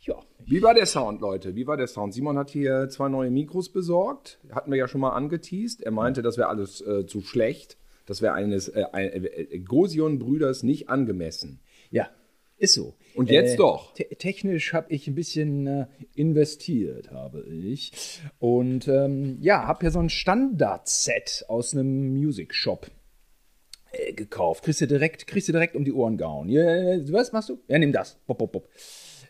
Ja, Wie war der Sound, Leute? Wie war der Sound? Simon hat hier zwei neue Mikros besorgt. Hatten wir ja schon mal angeteased. Er meinte, das wäre alles äh, zu schlecht. Das wäre eines äh, ein, äh, Gosion-Brüders nicht angemessen. ja, ist so. Und jetzt doch. te technisch habe ich ein bisschen äh, investiert, habe ich. Und ähm, ja, habe ja so ein Standard-Set aus einem Music Shop äh, gekauft. Kriegst du direkt, kriegst du direkt um die Ohren gehauen. Ja, was machst du? Ja, nimm das. Bop, bop, bop.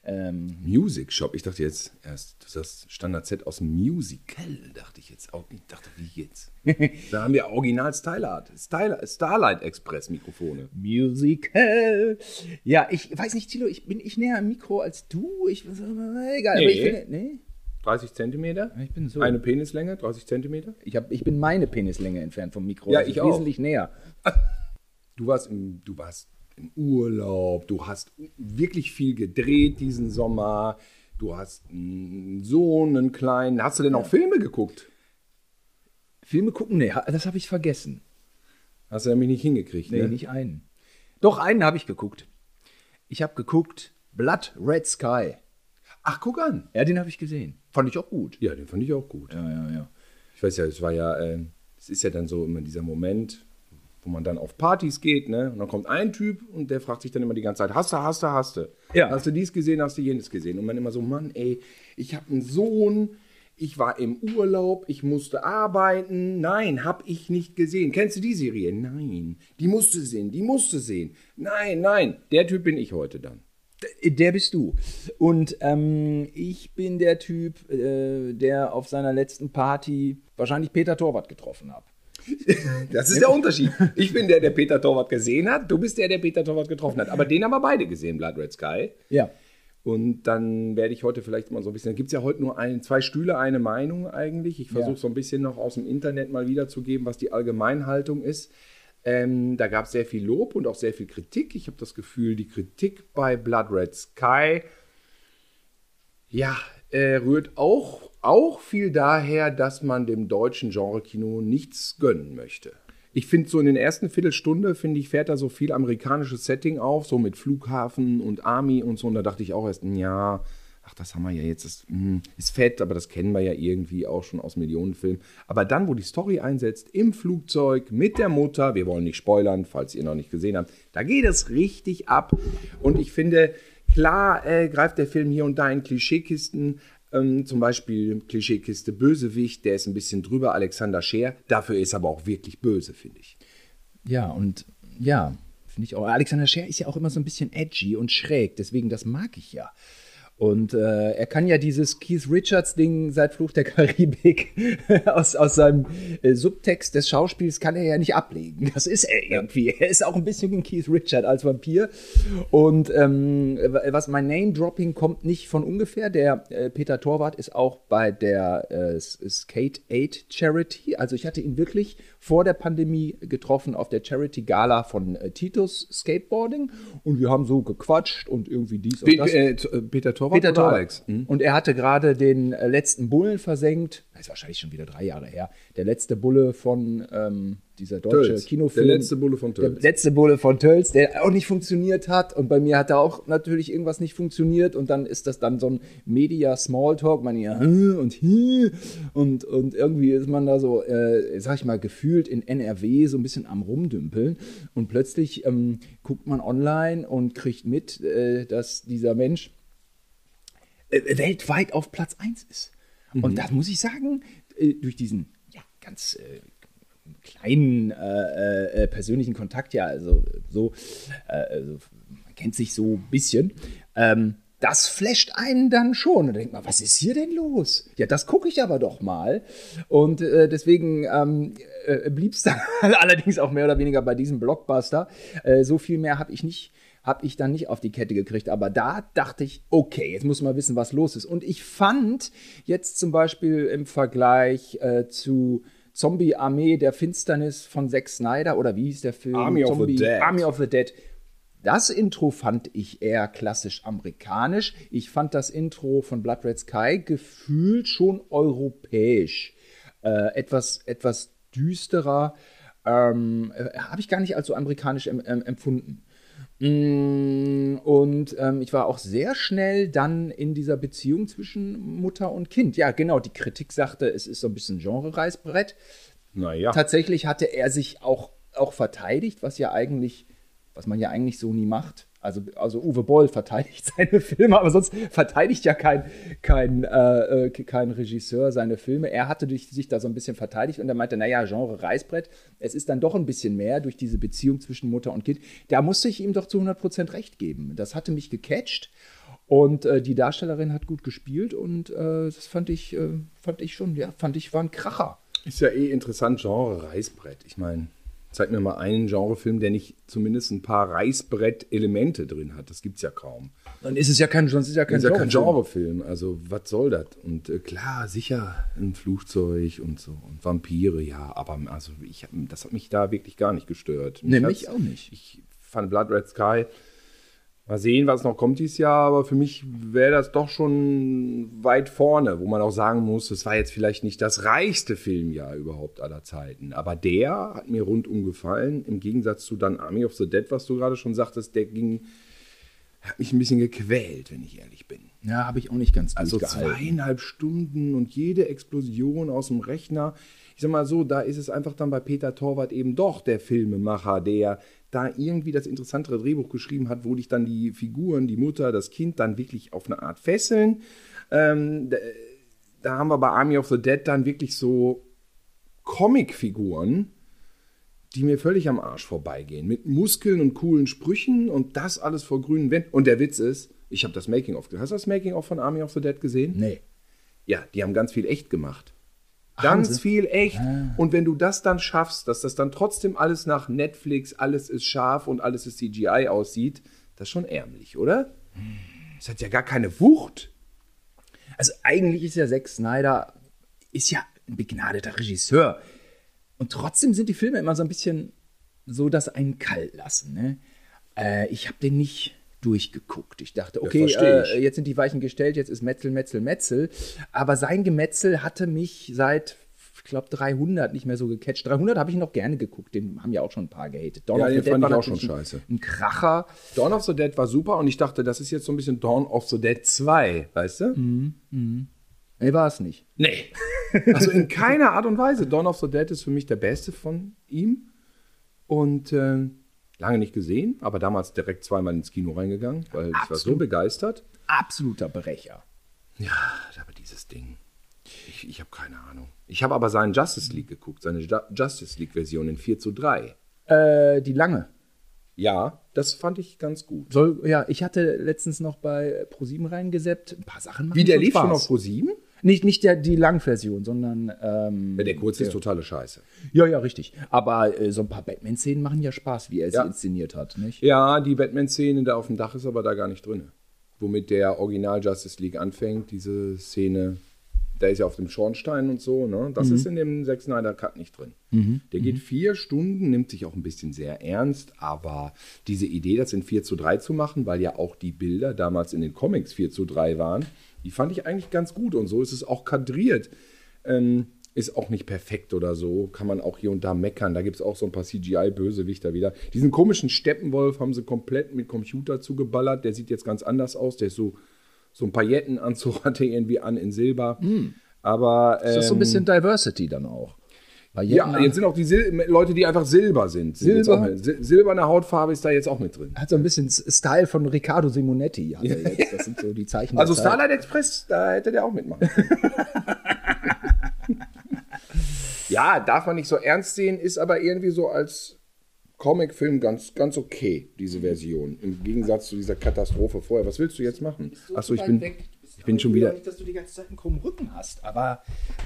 Ähm, Music Shop. Ich dachte jetzt erst, ist das Standard-Set aus dem Musical, dachte ich jetzt auch. Ich dachte, wie jetzt? da haben wir Original Stylight, Stylight, Starlight Express Mikrofone. Musical. Ja, ich weiß nicht, Tilo, ich bin ich näher am Mikro als du. Ich egal, aber Nee. ich finde, nee, 30 Zentimeter? ich bin so. Eine Penislänge, 30 Zentimeter? ich, hab, ich bin meine Penislänge entfernt vom Mikro. Ja, also ich auch. Wesentlich näher. Du warst im, du warst im Urlaub, du hast wirklich viel gedreht diesen Sommer, du hast einen Sohn, einen kleinen. Hast du denn auch Filme geguckt? Filme gucken, nee, das habe ich vergessen. Hast du nämlich nicht hingekriegt, Nee, ne? nicht einen. Doch, einen habe ich geguckt. Ich habe geguckt Blood Red Sky. Ach, guck an. Ja, den habe ich gesehen. Fand ich auch gut. Ja, den fand ich auch gut. Ja, ja, ja. Ich weiß ja, es war ja, äh, es ist ja dann so immer dieser Moment, wo man dann auf Partys geht, ne? Und dann kommt ein Typ und der fragt sich dann immer die ganze Zeit, hast du, hast du, hast du? Ja. Hast du dies gesehen, hast du jenes gesehen? Und man immer so, Mann, ey, ich habe einen Sohn, ich war im Urlaub, ich musste arbeiten. Nein, hab ich nicht gesehen. Kennst du die Serie? Nein. Die musste sehen, die musste sehen. Nein, nein. Der Typ bin ich heute dann. Der bist du. Und ähm, ich bin der Typ, äh, der auf seiner letzten Party wahrscheinlich Peter Torwart getroffen hat. Das ist der Unterschied. Ich bin der, der Peter Torwart gesehen hat. Du bist der, der Peter Torwart getroffen hat. Aber den haben wir beide gesehen, Blood Red Sky. Ja. Und dann werde ich heute vielleicht mal so ein bisschen, gibt es ja heute nur ein, zwei Stühle, eine Meinung eigentlich. Ich versuche Ja. so ein bisschen noch aus dem Internet mal wiederzugeben, was die Allgemeinhaltung ist. Ähm, da gab es sehr viel Lob und auch sehr viel Kritik. Ich habe das Gefühl, die Kritik bei Blood Red Sky, ja, äh, rührt auch, auch viel daher, dass man dem deutschen Genre-Kino nichts gönnen möchte. Ich finde so in den ersten Viertelstunde, finde ich, fährt da so viel amerikanisches Setting auf, so mit Flughafen und Army und so. Und da dachte ich auch erst, ja, ach, das haben wir ja jetzt, das hm, ist fett, aber das kennen wir ja irgendwie auch schon aus Millionenfilmen. Aber dann, wo die Story einsetzt, im Flugzeug mit der Mutter, wir wollen nicht spoilern, falls ihr noch nicht gesehen habt, da geht es richtig ab. Und ich finde, klar äh, greift der Film hier und da in Klischeekisten, ähm, zum Beispiel Klischeekiste Bösewicht, der ist ein bisschen drüber, Alexander Scheer. Dafür ist er aber auch wirklich böse, finde ich. Ja, und ja, finde ich auch. Alexander Scher ist ja auch immer so ein bisschen edgy und schräg, deswegen das mag ich ja. Und äh, er kann ja dieses Keith Richards-Ding seit Fluch der Karibik aus, aus seinem äh, Subtext des Schauspiels kann er ja nicht ablegen. Das ist er irgendwie. Er ist auch ein bisschen ein Keith Richard als Vampir. Und ähm, was mein Name-Dropping kommt nicht von ungefähr. Der äh, Peter Torwart ist auch bei der äh, Skate Aid Charity. Also ich hatte ihn wirklich vor der Pandemie getroffen auf der Charity Gala von äh, Titus Skateboarding. Und wir haben so gequatscht und irgendwie dies und das. äh, Peter Torwart Peter oder Torwart. Alex? Hm? Und er hatte gerade den äh, letzten Bullen versenkt. Das ist wahrscheinlich schon wieder drei Jahre her. Der letzte Bulle von ähm, dieser deutsche Tölz. Kinofilm. Der letzte Bulle von Tölz. Der letzte Bulle von Tölz, der auch nicht funktioniert hat. Und bei mir hat da auch natürlich irgendwas nicht funktioniert. Und dann ist das dann so ein Media-Smalltalk. Man ja, "Hm, und hier. Und, und irgendwie ist man da so, äh, sag ich mal, gefühlt in NRW so ein bisschen am Rumdümpeln. Und plötzlich ähm, guckt man online und kriegt mit, äh, dass dieser Mensch weltweit auf Platz 1 ist. Und das muss ich sagen, äh, durch diesen ja, ganz äh, kleinen äh, äh, persönlichen Kontakt, ja, also so, äh, also, man kennt sich so ein bisschen, ähm, das flasht einen dann schon. Und da denkt man, was ist hier denn los? Ja, das gucke ich aber doch mal. Und äh, deswegen ähm, äh, blieb es dann allerdings auch mehr oder weniger bei diesem Blockbuster. Äh, so viel mehr habe ich nicht habe ich dann nicht auf die Kette gekriegt. Aber da dachte ich, okay, jetzt muss man wissen, was los ist. Und ich fand jetzt zum Beispiel im Vergleich äh, zu Zombie Armee der Finsternis von Zack Snyder oder wie hieß der Film? Army of the Zombie, Dead. Army of the Dead. Das Intro fand ich eher klassisch amerikanisch. Ich fand das Intro von Blood Red Sky gefühlt schon europäisch. äh, etwas, etwas düsterer. Ähm, äh, Habe ich gar nicht als so amerikanisch em em empfunden. Mm, Und ähm, ich war auch sehr schnell dann in dieser Beziehung zwischen Mutter und Kind. Ja, genau, die Kritik sagte, es ist so ein bisschen Genre-Reißbrett. Naja. Tatsächlich hatte er sich auch, auch verteidigt, was ja eigentlich, was man ja eigentlich so nie macht. Also, also Uwe Boll verteidigt seine Filme, aber sonst verteidigt ja kein, kein, äh, äh, kein Regisseur seine Filme. Er hatte sich da so ein bisschen verteidigt und er meinte, naja, Genre Reißbrett, es ist dann doch ein bisschen mehr durch diese Beziehung zwischen Mutter und Kind. Da musste ich ihm doch zu 100% recht geben. Das hatte mich gecatcht und äh, die Darstellerin hat gut gespielt und äh, das fand ich, äh, fand ich schon, ja, fand ich, war ein Kracher. Ist ja eh interessant, Genre Reißbrett. Ich meine, zeig mir mal einen Genrefilm, der nicht zumindest ein paar Reißbrett-Elemente drin hat. Das gibt's ja kaum. Dann ist es ja kein, sonst ist ja kein ist ja kein Genrefilm. Also, was soll das? Und äh, klar, sicher ein Flugzeug und so. Und Vampire, ja. Aber also ich, das hat mich da wirklich gar nicht gestört. Nee, Mich mich hat's- auch nicht. Ich fand Blood Red Sky. Mal sehen, was noch kommt dieses Jahr, aber für mich wäre das doch schon weit vorne, wo man auch sagen muss, es war jetzt vielleicht nicht das reichste Filmjahr überhaupt aller Zeiten. Aber der hat mir rundum gefallen, im Gegensatz zu dann Army of the Dead, was du gerade schon sagtest, der ging, hat mich ein bisschen gequält, wenn ich ehrlich bin. Ja, habe ich auch nicht ganz Also zweieinhalb Stunden und jede Explosion aus dem Rechner. Ich sag mal so, da ist es einfach dann bei Peter Torwart eben doch der Filmemacher, der da irgendwie das interessantere Drehbuch geschrieben hat, wo dich dann die Figuren, die Mutter, das Kind dann wirklich auf eine Art fesseln. Ähm, da, da haben wir bei Army of the Dead dann wirklich so Comicfiguren, die mir völlig am Arsch vorbeigehen. Mit Muskeln und coolen Sprüchen und das alles vor grünen Wänden. Und der Witz ist, ich habe das Making-of gesehen. Hast du das Making-of von Army of the Dead gesehen? Nee. Ja, die haben ganz viel echt gemacht. Ganz viel echt. Und wenn du das dann schaffst, dass das dann trotzdem alles nach Netflix, alles ist scharf und alles ist CGI aussieht, das ist schon ärmlich, oder? Das hat ja gar keine Wucht. Also eigentlich ist ja Zack Snyder ist ja ein begnadeter Regisseur. Und trotzdem sind die Filme immer so ein bisschen so, dass einen kalt lassen. Ne? Äh, ich habe den nicht durchgeguckt. Ich dachte, okay, ich. äh, jetzt sind die Weichen gestellt, jetzt ist Metzel, Metzel, Metzel. Aber sein Gemetzel hatte mich seit, ich glaube, 300 nicht mehr so gecatcht. 300 habe ich noch gerne geguckt. Den haben ja auch schon ein paar gehatet. Dawn Ja, of the Dead fand war ich auch schon scheiße. Ein Kracher. Dawn of the Dead war super und ich dachte, das ist jetzt so ein bisschen Dawn of the Dead 2, weißt du? Nee, war es nicht. Nee. Also in keiner Art und Weise. Dawn of the Dead ist für mich der beste von ihm. Und äh, lange nicht gesehen, aber damals direkt zweimal ins Kino reingegangen, weil ich war so Absolut. begeistert. Absoluter Brecher. Ja, aber dieses Ding. Ich, ich habe keine Ahnung. Ich habe aber seinen Justice League geguckt, seine Ju Justice League-Version in 4 zu 3. Äh, die lange. Ja, das fand ich ganz gut. Soll, ja, ich hatte letztens noch bei ProSieben reingeseppt. Ein paar Sachen machen Wie der schon lief schon Spaß. auf Pro 7? Nicht, nicht der, die Langversion, sondern. Ähm, der kurze ist totale Scheiße. ja, ja, richtig. Aber äh, so ein paar Batman-Szenen machen ja Spaß, wie er Ja. sie inszeniert hat, nicht? Ja, die Batman-Szene da auf dem Dach ist aber da gar nicht drin. Womit der Original Justice League anfängt, diese Szene, da ist ja auf dem Schornstein und so, ne? Das ist in dem Zack Snyder Cut nicht drin. Der geht vier Stunden, nimmt sich auch ein bisschen sehr ernst, aber diese Idee, das in 4 zu 3 zu machen, weil ja auch die Bilder damals in den Comics 4 zu 3 waren, die fand ich eigentlich ganz gut und so ist es auch kadriert. Ähm, ist auch nicht perfekt oder so. Kann man auch hier und da meckern. Da gibt es auch so ein paar CGI-Bösewichter wieder. Diesen komischen Steppenwolf haben sie komplett mit Computer zugeballert. Der sieht jetzt ganz anders aus. Der ist so, so ein Paillettenanzug hat er irgendwie an in Silber. Aber. Ist das so ein ähm, bisschen Diversity dann auch? Bei Ja, jetzt sind auch die Sil Leute, die einfach Silber sind. sind Silber? mit. Sil silberne Hautfarbe ist da jetzt auch mit drin. hat so ein bisschen Style von Riccardo Simonetti. Hat er jetzt. Das sind so die Zeichen. Also. Starlight Express, da hätte der auch mitmachen können. ja, darf man nicht so ernst sehen, ist aber irgendwie so als Comicfilm ganz, ganz okay, diese Version. Im Gegensatz zu dieser Katastrophe vorher. Was willst du jetzt machen? Achso, ich bin, ich bin schon wieder. Nicht, dass du die ganze Zeit einen krummen Rücken hast, aber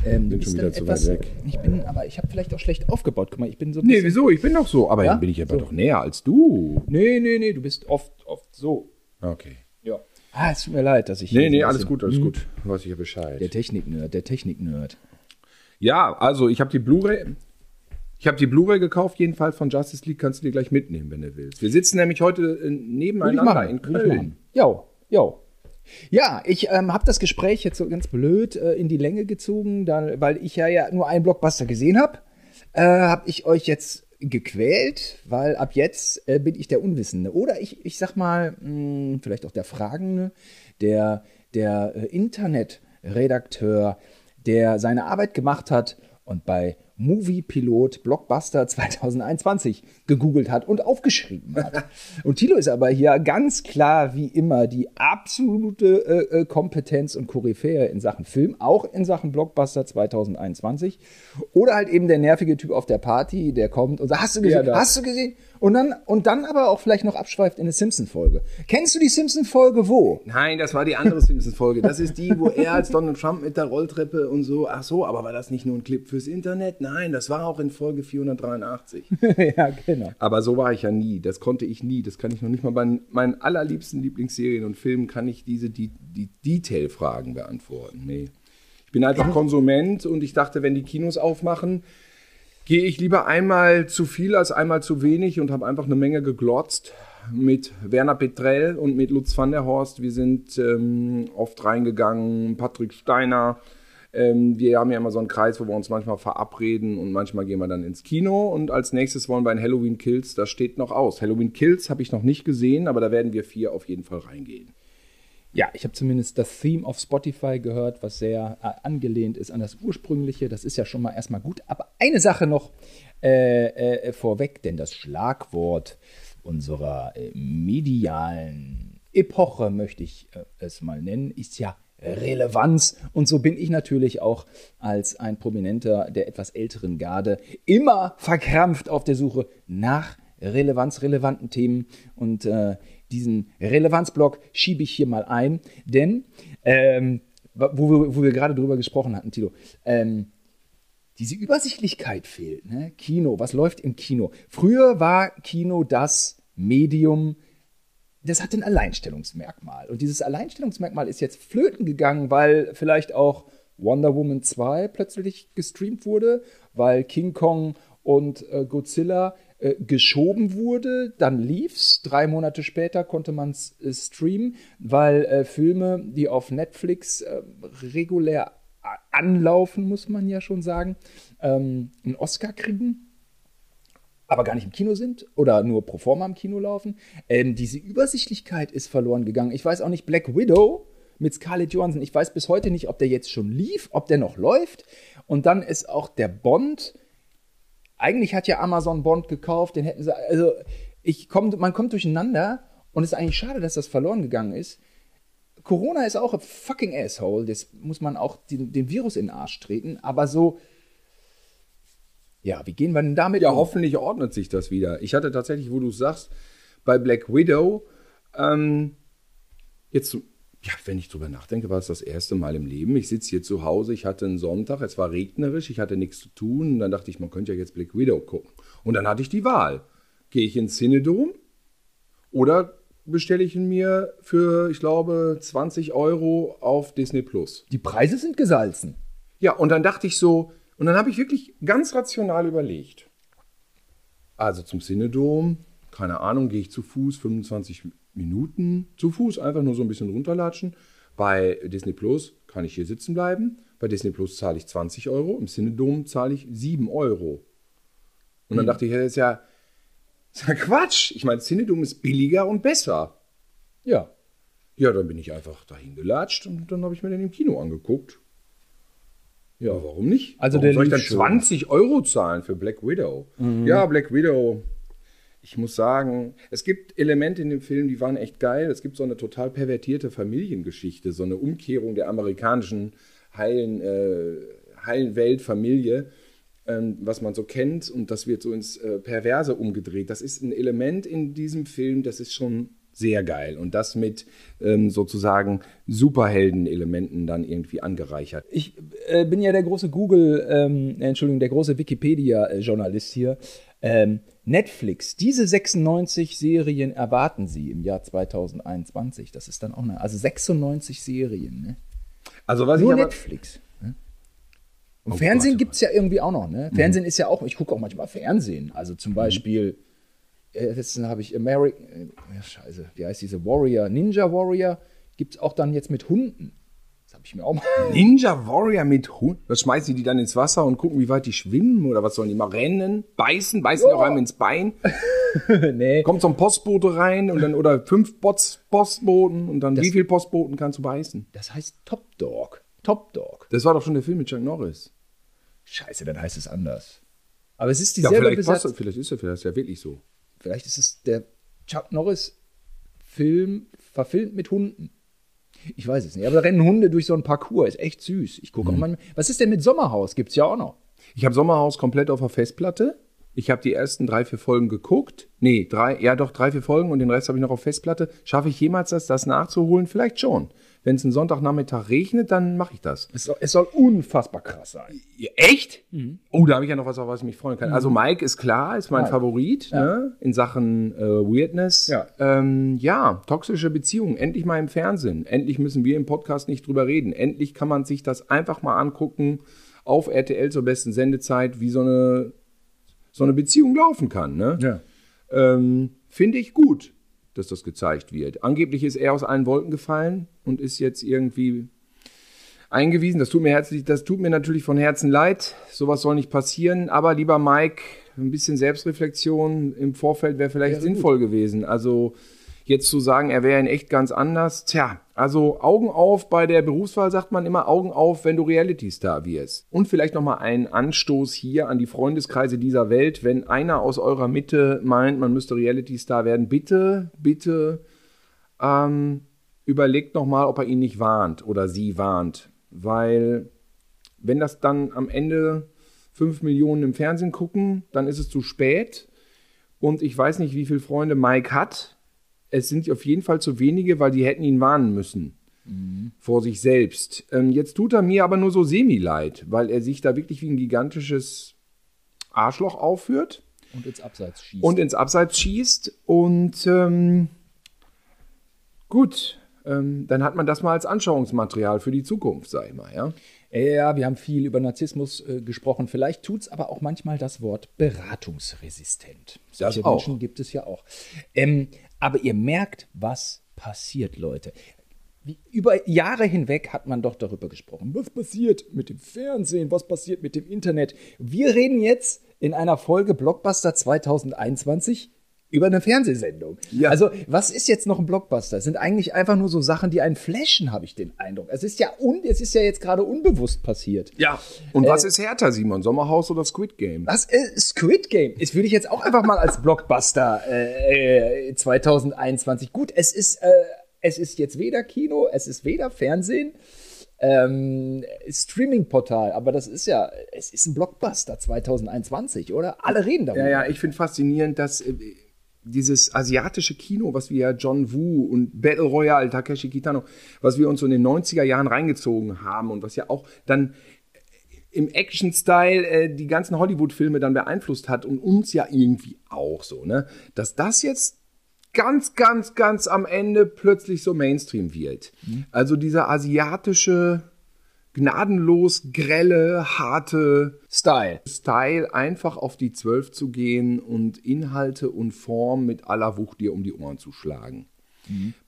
ähm, du Bin schon bist wieder dann zu weit etwas, weg. Ich bin, aber ich habe vielleicht auch schlecht aufgebaut. Guck mal, ich bin so Nee, wieso? Ich bin doch so. Aber Ja? dann bin ich aber So. doch näher als du. Nee, nee, nee, du bist oft, oft so. Okay. Ja. Ah, es tut mir leid, dass ich. Nee, nee, alles gut, alles gut. Weiß ich ja Bescheid. Der Technik-Nerd, der Technik-Nerd. Ja, also ich habe die Blu-ray. Ich habe die Blu-ray gekauft, jedenfalls von Justice League. Kannst du dir gleich mitnehmen, wenn du willst. Wir sitzen nämlich heute äh, nebeneinander in ich Köln. Jo, jo. Ja, ich ähm, habe das Gespräch jetzt so ganz blöd äh, in die Länge gezogen, dann, weil ich ja, ja nur einen Blockbuster gesehen habe. Äh, habe ich euch jetzt gequält, weil ab jetzt äh, bin ich der Unwissende. Oder ich, ich sag mal, mh, vielleicht auch der Fragende, der, der äh, Internetredakteur, der seine Arbeit gemacht hat und bei Movie Pilot Blockbuster 2021 gegoogelt hat und aufgeschrieben hat. und Thilo ist aber hier ganz klar wie immer die absolute äh, äh, Kompetenz und Koryphäe in Sachen Film, auch in Sachen Blockbuster 2021. Oder halt eben der nervige Typ auf der Party, der kommt und sagt, hast du gesehen? Ja, hast du gesehen? Und dann, und dann aber auch vielleicht noch abschweift in eine Simpson-Folge. Kennst du die Simpson-Folge wo? Nein, das war die andere Simpson-Folge. Das ist die, wo er als Donald Trump mit der Rolltreppe und so. Ach so, aber war das nicht nur ein Clip fürs Internet? Nein, das war auch in Folge 483. ja, genau. Aber so war ich ja nie. Das konnte ich nie. Das kann ich noch nicht mal bei meinen allerliebsten Lieblingsserien und Filmen kann ich diese die, die Detail-Fragen beantworten. Nee. Ich bin einfach Konsument und ich dachte, wenn die Kinos aufmachen, gehe ich lieber einmal zu viel als einmal zu wenig und habe einfach eine Menge geglotzt mit Werner Petrell und mit Lutz van der Horst. Wir sind ähm, oft reingegangen, Patrick Steiner. Ähm, wir haben ja immer so einen Kreis, wo wir uns manchmal verabreden und manchmal gehen wir dann ins Kino. Und als nächstes wollen wir ein Halloween Kills, das steht noch aus. Halloween Kills habe ich noch nicht gesehen, aber da werden wir vier auf jeden Fall reingehen. Ja, ich habe zumindest das Theme auf Spotify gehört, was sehr äh, angelehnt ist an das ursprüngliche. Das ist ja schon mal erstmal gut. Aber eine Sache noch äh, äh, vorweg, denn das Schlagwort unserer äh, medialen Epoche, möchte ich äh, es mal nennen, ist ja Relevanz. Und so bin ich natürlich auch als ein Prominenter der etwas älteren Garde immer verkrampft auf der Suche nach relevanzrelevanten Themen. Und äh, diesen Relevanzblock schiebe ich hier mal ein, denn ähm, wo, wir, wo wir gerade drüber gesprochen hatten, Tilo, ähm, diese Übersichtlichkeit fehlt. Ne? Kino, was läuft im Kino? Früher war Kino das Medium, das hat ein Alleinstellungsmerkmal. Und dieses Alleinstellungsmerkmal ist jetzt flöten gegangen, weil vielleicht auch Wonder Woman 2 plötzlich gestreamt wurde, weil King Kong und äh, Godzilla äh, geschoben wurde, dann lief's. Drei Monate später konnte man es äh, streamen, weil äh, Filme, die auf Netflix äh, regulär anlaufen, muss man ja schon sagen, ähm, einen Oscar kriegen aber gar nicht im Kino sind oder nur pro forma im Kino laufen. Ähm, diese Übersichtlichkeit ist verloren gegangen. Ich weiß auch nicht, Black Widow mit Scarlett Johansson, ich weiß bis heute nicht, ob der jetzt schon lief, ob der noch läuft. Und dann ist auch der Bond eigentlich hat ja Amazon Bond gekauft, den hätten sie, also ich komm, man kommt durcheinander und es ist eigentlich schade, dass das verloren gegangen ist. Corona ist auch ein fucking Asshole, das muss man auch den, den Virus in den Arsch treten, aber so, ja, wie gehen wir denn damit Ja, um? hoffentlich ordnet sich das wieder. Ich hatte tatsächlich, wo du sagst, bei Black Widow, ähm, jetzt ja, wenn ich drüber nachdenke, war es das erste Mal im Leben. Ich sitze hier zu Hause, ich hatte einen Sonntag, es war regnerisch, ich hatte nichts zu tun. Und dann dachte ich, man könnte ja jetzt Black Widow gucken. Und dann hatte ich die Wahl. Gehe ich ins Cinedom oder bestelle ich ihn mir für, ich glaube, 20 Euro auf Disney Plus. Die Preise sind gesalzen. Ja, und dann dachte ich so, und dann habe ich wirklich ganz rational überlegt. Also zum Cinedom, keine Ahnung, gehe ich zu Fuß 25 Minuten zu Fuß, einfach nur so ein bisschen runterlatschen. Bei Disney Plus kann ich hier sitzen bleiben. Bei Disney Plus zahle ich 20 Euro. Im Cinedom zahle ich 7 Euro. Und dann hm. dachte ich, das ist ja, das ist ja Quatsch. Ich meine, Cinedom ist billiger und besser. Ja. Ja, dann bin ich einfach dahin gelatscht und dann habe ich mir den im Kino angeguckt. Ja, warum nicht? Also warum soll ich dann 20 Euro zahlen für Black Widow? Mhm. Ja, Black Widow ich muss sagen, es gibt Elemente in dem Film, die waren echt geil. Es gibt so eine total pervertierte Familiengeschichte, so eine Umkehrung der amerikanischen heilen, äh, heilen Weltfamilie, ähm, was man so kennt. Und das wird so ins äh, Perverse umgedreht. Das ist ein Element in diesem Film, das ist schon sehr geil. Und das mit ähm, sozusagen Superhelden-Elementen dann irgendwie angereichert. Ich äh, bin ja der große Google, ähm, Entschuldigung, der große Wikipedia-Journalist hier. Ähm, Netflix, diese 96 Serien erwarten Sie im Jahr 2021. Das ist dann auch eine, also 96 Serien. Ne? Also was Nur ich Netflix. Ne? Und oh Fernsehen gibt es ja irgendwie auch noch. Ne? Mhm. Fernsehen ist ja auch, ich gucke auch manchmal Fernsehen. Also zum mhm. Beispiel, äh, letztens habe ich American, äh, scheiße, wie heißt diese Warrior, Ninja Warrior. gibt es auch dann jetzt mit Hunden. Das habe ich mir auch mal. Ninja Warrior mit Hund. Was schmeißen die dann ins Wasser und gucken, wie weit die schwimmen? Oder was sollen die mal rennen? Beißen? Beißen die auch einem ins Bein? nee. Kommt so ein Postbote rein und dann, oder fünf Bots, Postboten und dann, wie viele Postboten kannst du beißen? Das heißt Top Dog. Top Dog. Das war doch schon der Film mit Chuck Norris. Scheiße, dann heißt es anders. Aber es ist Ja, dieselbe vielleicht, passt, Besatzung. das- vielleicht ist er vielleicht ist ja wirklich so. Vielleicht ist es der Chuck Norris Film verfilmt mit Hunden. Ich weiß es nicht. Aber da rennen Hunde durch so einen Parcours. Ist echt süß. Ich gucke auch mal. Was ist denn mit Sommerhaus? Gibt's ja auch noch. Ich habe Sommerhaus komplett auf der Festplatte. Ich habe die ersten drei, vier Folgen geguckt. Nee, drei, ja doch, drei, vier Folgen und den Rest habe ich noch auf Festplatte. Schaffe ich jemals das, das nachzuholen? Vielleicht schon. Wenn es einen Sonntagnachmittag regnet, dann mache ich das. Es soll, es soll unfassbar krass sein. Ja, echt? Oh, da habe ich ja noch was, auf was ich mich freuen kann. Also Mike ist klar, ist mein Mike. Favorit ne? in Sachen äh, Weirdness. Ja. Ähm, ja, toxische Beziehungen, endlich mal im Fernsehen. Endlich müssen wir im Podcast nicht drüber reden. Endlich kann man sich das einfach mal angucken auf RTL zur besten Sendezeit, wie so eine, so eine Beziehung laufen kann. Ne? Ja. Ähm, Finde ich gut, dass das gezeigt wird. Angeblich ist er aus allen Wolken gefallen und ist jetzt irgendwie eingewiesen. Das tut mir herzlich, das tut mir natürlich von Herzen leid. Sowas soll nicht passieren. Aber lieber Mike, ein bisschen Selbstreflexion im Vorfeld wäre vielleicht sinnvoll gewesen. Also jetzt zu sagen, er wäre in echt ganz anders. Tja, also Augen auf bei der Berufswahl sagt man immer Augen auf, wenn du Reality-Star wirst. Und vielleicht nochmal ein Anstoß hier an die Freundeskreise dieser Welt. Wenn einer aus eurer Mitte meint, man müsste Reality-Star werden, bitte, bitte ähm, überlegt nochmal, ob er ihn nicht warnt oder sie warnt. Weil wenn das dann am Ende 5 Millionen im Fernsehen gucken, dann ist es zu spät. Und ich weiß nicht, wie viele Freunde Mike hat. Es sind auf jeden Fall zu wenige, weil die hätten ihn warnen müssen. Vor sich selbst. Ähm, jetzt tut er mir aber nur so semi-leid, weil er sich da wirklich wie ein gigantisches Arschloch aufführt Und ins Abseits schießt. und ins Abseits schießt. Und ähm, gut, ähm, dann hat man das mal als Anschauungsmaterial für die Zukunft, sag ich mal, ja. ja, wir haben viel über Narzissmus äh, gesprochen. Vielleicht tut's aber auch manchmal das Wort beratungsresistent. Das Solche auch. Menschen gibt es ja auch. Ähm, aber ihr merkt, was passiert, Leute. Über Jahre hinweg hat man doch darüber gesprochen. Was passiert mit dem Fernsehen? Was passiert mit dem Internet? Wir reden jetzt in einer Folge Blockbuster 2021 über eine Fernsehsendung. Ja. Also, was ist jetzt noch ein Blockbuster? Es sind eigentlich einfach nur so Sachen, die einen flashen, habe ich den Eindruck. Es ist ja un es ist ja jetzt gerade unbewusst passiert. Ja. Und was ist härter, Simon? Sommerhaus oder Squid Game? Was ist Squid Game? Das würde ich jetzt auch einfach mal als Blockbuster äh, äh, 2021. Gut, es ist, äh, es ist jetzt weder Kino, es ist weder Fernsehen, ähm, Streaming-Portal, aber das ist ja, es ist ein Blockbuster 2021, oder? Alle reden darüber. Ja, ja, ich finde faszinierend, dass äh, dieses asiatische Kino, was wir ja John Woo und Battle Royale, Takeshi Kitano, was wir uns so in den 90er Jahren reingezogen haben und was ja auch dann im Action-Style äh, die ganzen Hollywood-Filme dann beeinflusst hat und uns ja irgendwie auch so, ne? Dass das jetzt ganz, ganz, ganz am Ende plötzlich so Mainstream wird. Also dieser asiatische, gnadenlos grelle, harte Style. Style, einfach auf die 12 zu gehen und Inhalte und Form mit aller Wucht dir um die Ohren zu schlagen.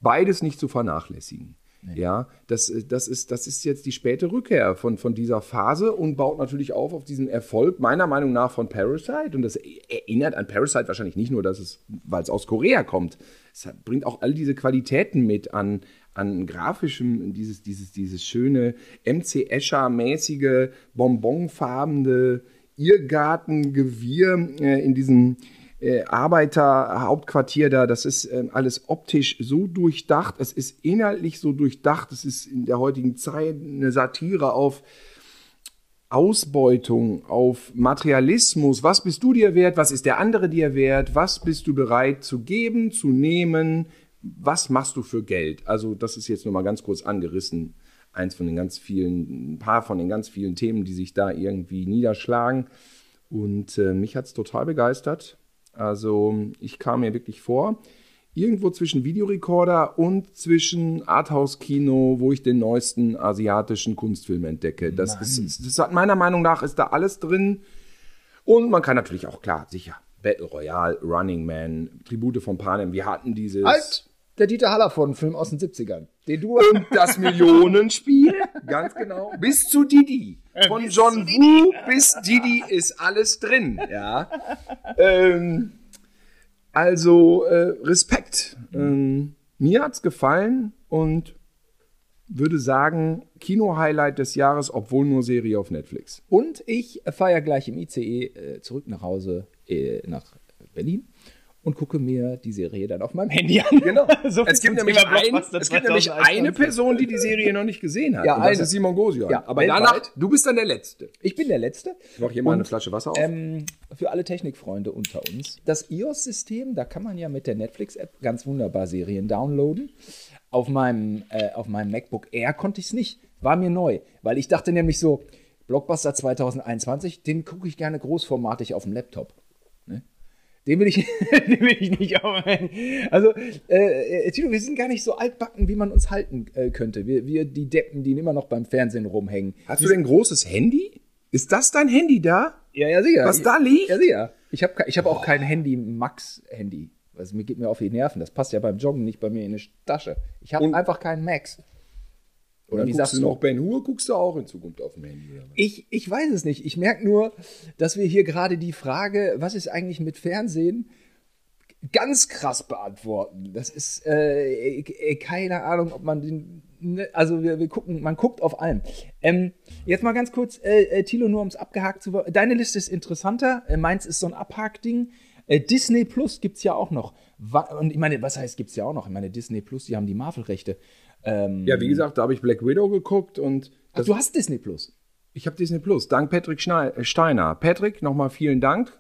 Beides nicht zu vernachlässigen. Ja, das, das, ist, das ist jetzt die späte Rückkehr von, von dieser Phase und baut natürlich auf auf diesen Erfolg, meiner Meinung nach, von Parasite. Und das erinnert an Parasite wahrscheinlich nicht nur, dass es, weil es aus Korea kommt. Es bringt auch all diese Qualitäten mit an, an grafischem, dieses, dieses, dieses schöne MC Escher-mäßige, bonbonfarbene Irrgartengewirr äh, in diesem äh, Arbeiterhauptquartier da, das ist äh, alles optisch so durchdacht, es ist inhaltlich so durchdacht, es ist in der heutigen Zeit eine Satire auf Ausbeutung, auf Materialismus. Was bist du dir wert? Was ist der andere dir wert? Was bist du bereit zu geben, zu nehmen? Was machst du für Geld? Also, das ist jetzt nur mal ganz kurz angerissen. Eins von den ganz vielen, ein paar von den ganz vielen Themen, die sich da irgendwie niederschlagen. Und äh, mich hat es total begeistert. Also, ich kam mir wirklich vor, irgendwo zwischen Videorekorder und zwischen Arthouse-Kino, wo ich den neuesten asiatischen Kunstfilm entdecke. Das ist, das hat meiner Meinung nach ist da alles drin. Und man kann natürlich auch, klar, sicher, Battle Royale, Running Man, Tribute von Panem, wir hatten dieses. Halt! Der Dieter Hallervorden-Film aus den 70ern. Den du. Und das Millionenspiel, ganz genau, bis zu Didi. Von John Woo bis Didi ist alles drin, ja. Ähm, also äh, Respekt. Ähm, mir hat's gefallen und würde sagen, Kino-Highlight des Jahres, obwohl nur Serie auf Netflix. Und ich fahre gleich im ICE äh, zurück nach Hause äh, nach Berlin und gucke mir die Serie dann auf meinem Handy an. Genau. So es gibt, nämlich, ein, es gibt nämlich 2021. eine Person, die die Serie noch nicht gesehen hat. Ja, und das eine. ist Simon Gosian. Ja, Aber weltweit. danach, du bist dann der Letzte. Ich bin der Letzte. Ich mache hier mal Und, eine Flasche Wasser auf. Ähm, für alle Technikfreunde unter uns. Das iOS-System, da kann man ja mit der Netflix-App ganz wunderbar Serien downloaden. Auf meinem, äh, auf meinem MacBook Air konnte ich es nicht. War mir neu. Weil ich dachte nämlich so, Blockbuster 2021, den gucke ich gerne großformatig auf dem Laptop. Ne? Den will ich, den will ich nicht auf mein- Also, äh, äh, Tino, wir sind gar nicht so altbacken, wie man uns halten äh, könnte. Wir, wir, die Deppen, die immer noch beim Fernsehen rumhängen. Hast du denn ein großes Handy? Ist das dein Handy da? Ja, ja, sicher. Was da liegt? Ja, sicher. Ich habe ich hab auch kein Handy, Max-Handy. Also mir geht mir auf die Nerven. Das passt ja beim Joggen nicht bei mir in eine Tasche. Ich habe einfach keinen Max. Oder wie guckst du noch Ben Hur? Guckst du auch in Zukunft auf dem Handy? Ich, ich weiß es nicht. Ich merke nur, dass wir hier gerade die Frage, was ist eigentlich mit Fernsehen, ganz krass beantworten. Das ist äh, äh, keine Ahnung, ob man den. Ne, also wir, wir gucken, man guckt auf allem. Ähm, jetzt mal ganz kurz, äh, äh, Thilo, nur um es abgehakt zu Deine Liste ist interessanter. Äh, meins ist so ein Abhakding. Äh, Disney Plus gibt es ja auch noch. Und ich meine, was heißt gibt es ja auch noch? Ich meine, Disney Plus, die haben die Marvel-Rechte. Ähm, Ja, wie gesagt, da habe ich Black Widow geguckt und ach, du hast Disney Plus. ich habe Disney Plus. Dank Patrick Steiner. Patrick, nochmal vielen Dank.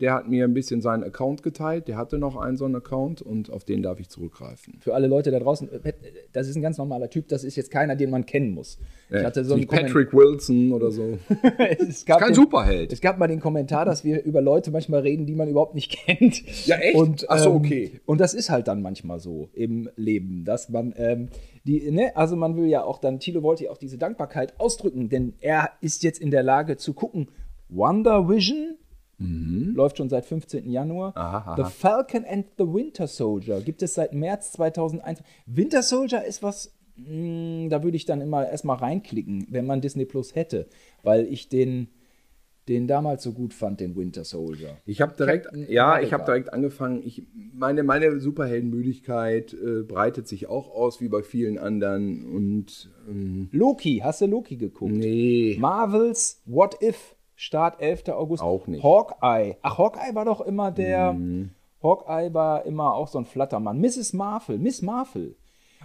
Der hat mir ein bisschen seinen Account geteilt. Der hatte noch einen so einen Account und auf den darf ich zurückgreifen. für alle Leute da draußen, äh, das ist ein ganz normaler Typ, das ist jetzt keiner, den man kennen muss. Ich hatte so einen Patrick Wilson oder so. Es gab Kein den, Superheld. Es gab mal den Kommentar, dass wir über Leute manchmal reden, die man überhaupt nicht kennt. Ja, echt? Und, Ach so, ähm, okay. Und das ist halt dann manchmal so im Leben, dass man ähm, die, ne, also man will ja auch dann, Thilo wollte ja auch diese Dankbarkeit ausdrücken, denn er ist jetzt in der Lage zu gucken, Wonder Vision läuft schon seit 15. Januar. Mhm. Aha, aha. The Falcon and the Winter Soldier gibt es seit März 2001. Winter Soldier ist was, mh, da würde ich dann immer erstmal reinklicken, wenn man Disney Plus hätte, weil ich den, den damals so gut fand, den Winter Soldier. Ich habe direkt, ja, ich habe direkt angefangen. Ich, meine, meine Superheldenmüdigkeit äh, breitet sich auch aus wie bei vielen anderen und ähm, Loki, hast du Loki geguckt? nee. Marvels What If, Start 11. August. Auch nicht. Hawkeye. Ach, Hawkeye war doch immer der. Hawkeye war immer auch so ein Flattermann. Mrs. Marvel, Miss Marvel.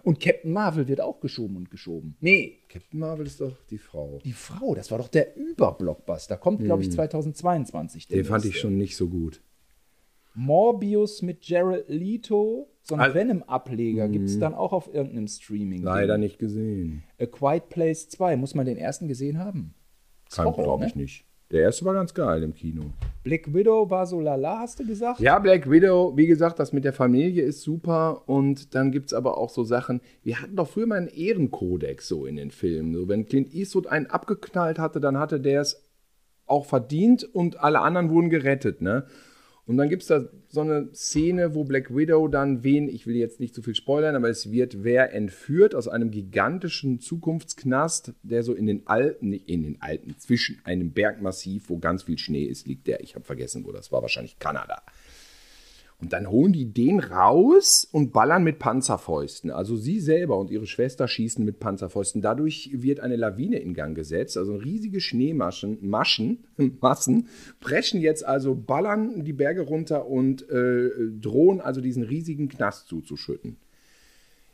Und Captain Marvel wird auch geschoben und geschoben. Nee, Captain Marvel ist doch die Frau. die Frau, das war doch der Überblockbuster. Kommt, glaube ich, 2022. der Den fand ich schon nicht so gut. Morbius mit Jared Leto, so ein Also- Venom-Ableger, gibt es dann auch auf irgendeinem Streaming. Leider nicht gesehen. A Quiet Place 2, muss man den ersten gesehen haben? Kann glaube ich ne? nicht. Der erste war ganz geil im Kino. Black Widow war so lala, hast du gesagt? Ja, Black Widow, wie gesagt, das mit der Familie ist super. Und dann gibt es aber auch so Sachen. Wir hatten doch früher mal einen Ehrenkodex so in den Filmen. So, wenn Clint Eastwood einen abgeknallt hatte, dann hatte der es auch verdient und alle anderen wurden gerettet. Ne? Und dann gibt es da so eine Szene, wo Black Widow dann wen, ich will jetzt nicht zu viel spoilern, aber es wird wer entführt aus einem gigantischen Zukunftsknast, der so in den Alpen, nicht in den Alpen, zwischen einem Bergmassiv, wo ganz viel Schnee ist, liegt der. Ich habe vergessen, wo das war, wahrscheinlich Kanada. Und dann holen die den raus und ballern mit Panzerfäusten. Also sie selber und ihre Schwester schießen mit Panzerfäusten. Dadurch wird eine Lawine in Gang gesetzt. Also riesige Schneemaschen, Maschen, Massen, preschen jetzt also, ballern die Berge runter und äh, drohen also diesen riesigen Knast zuzuschütten.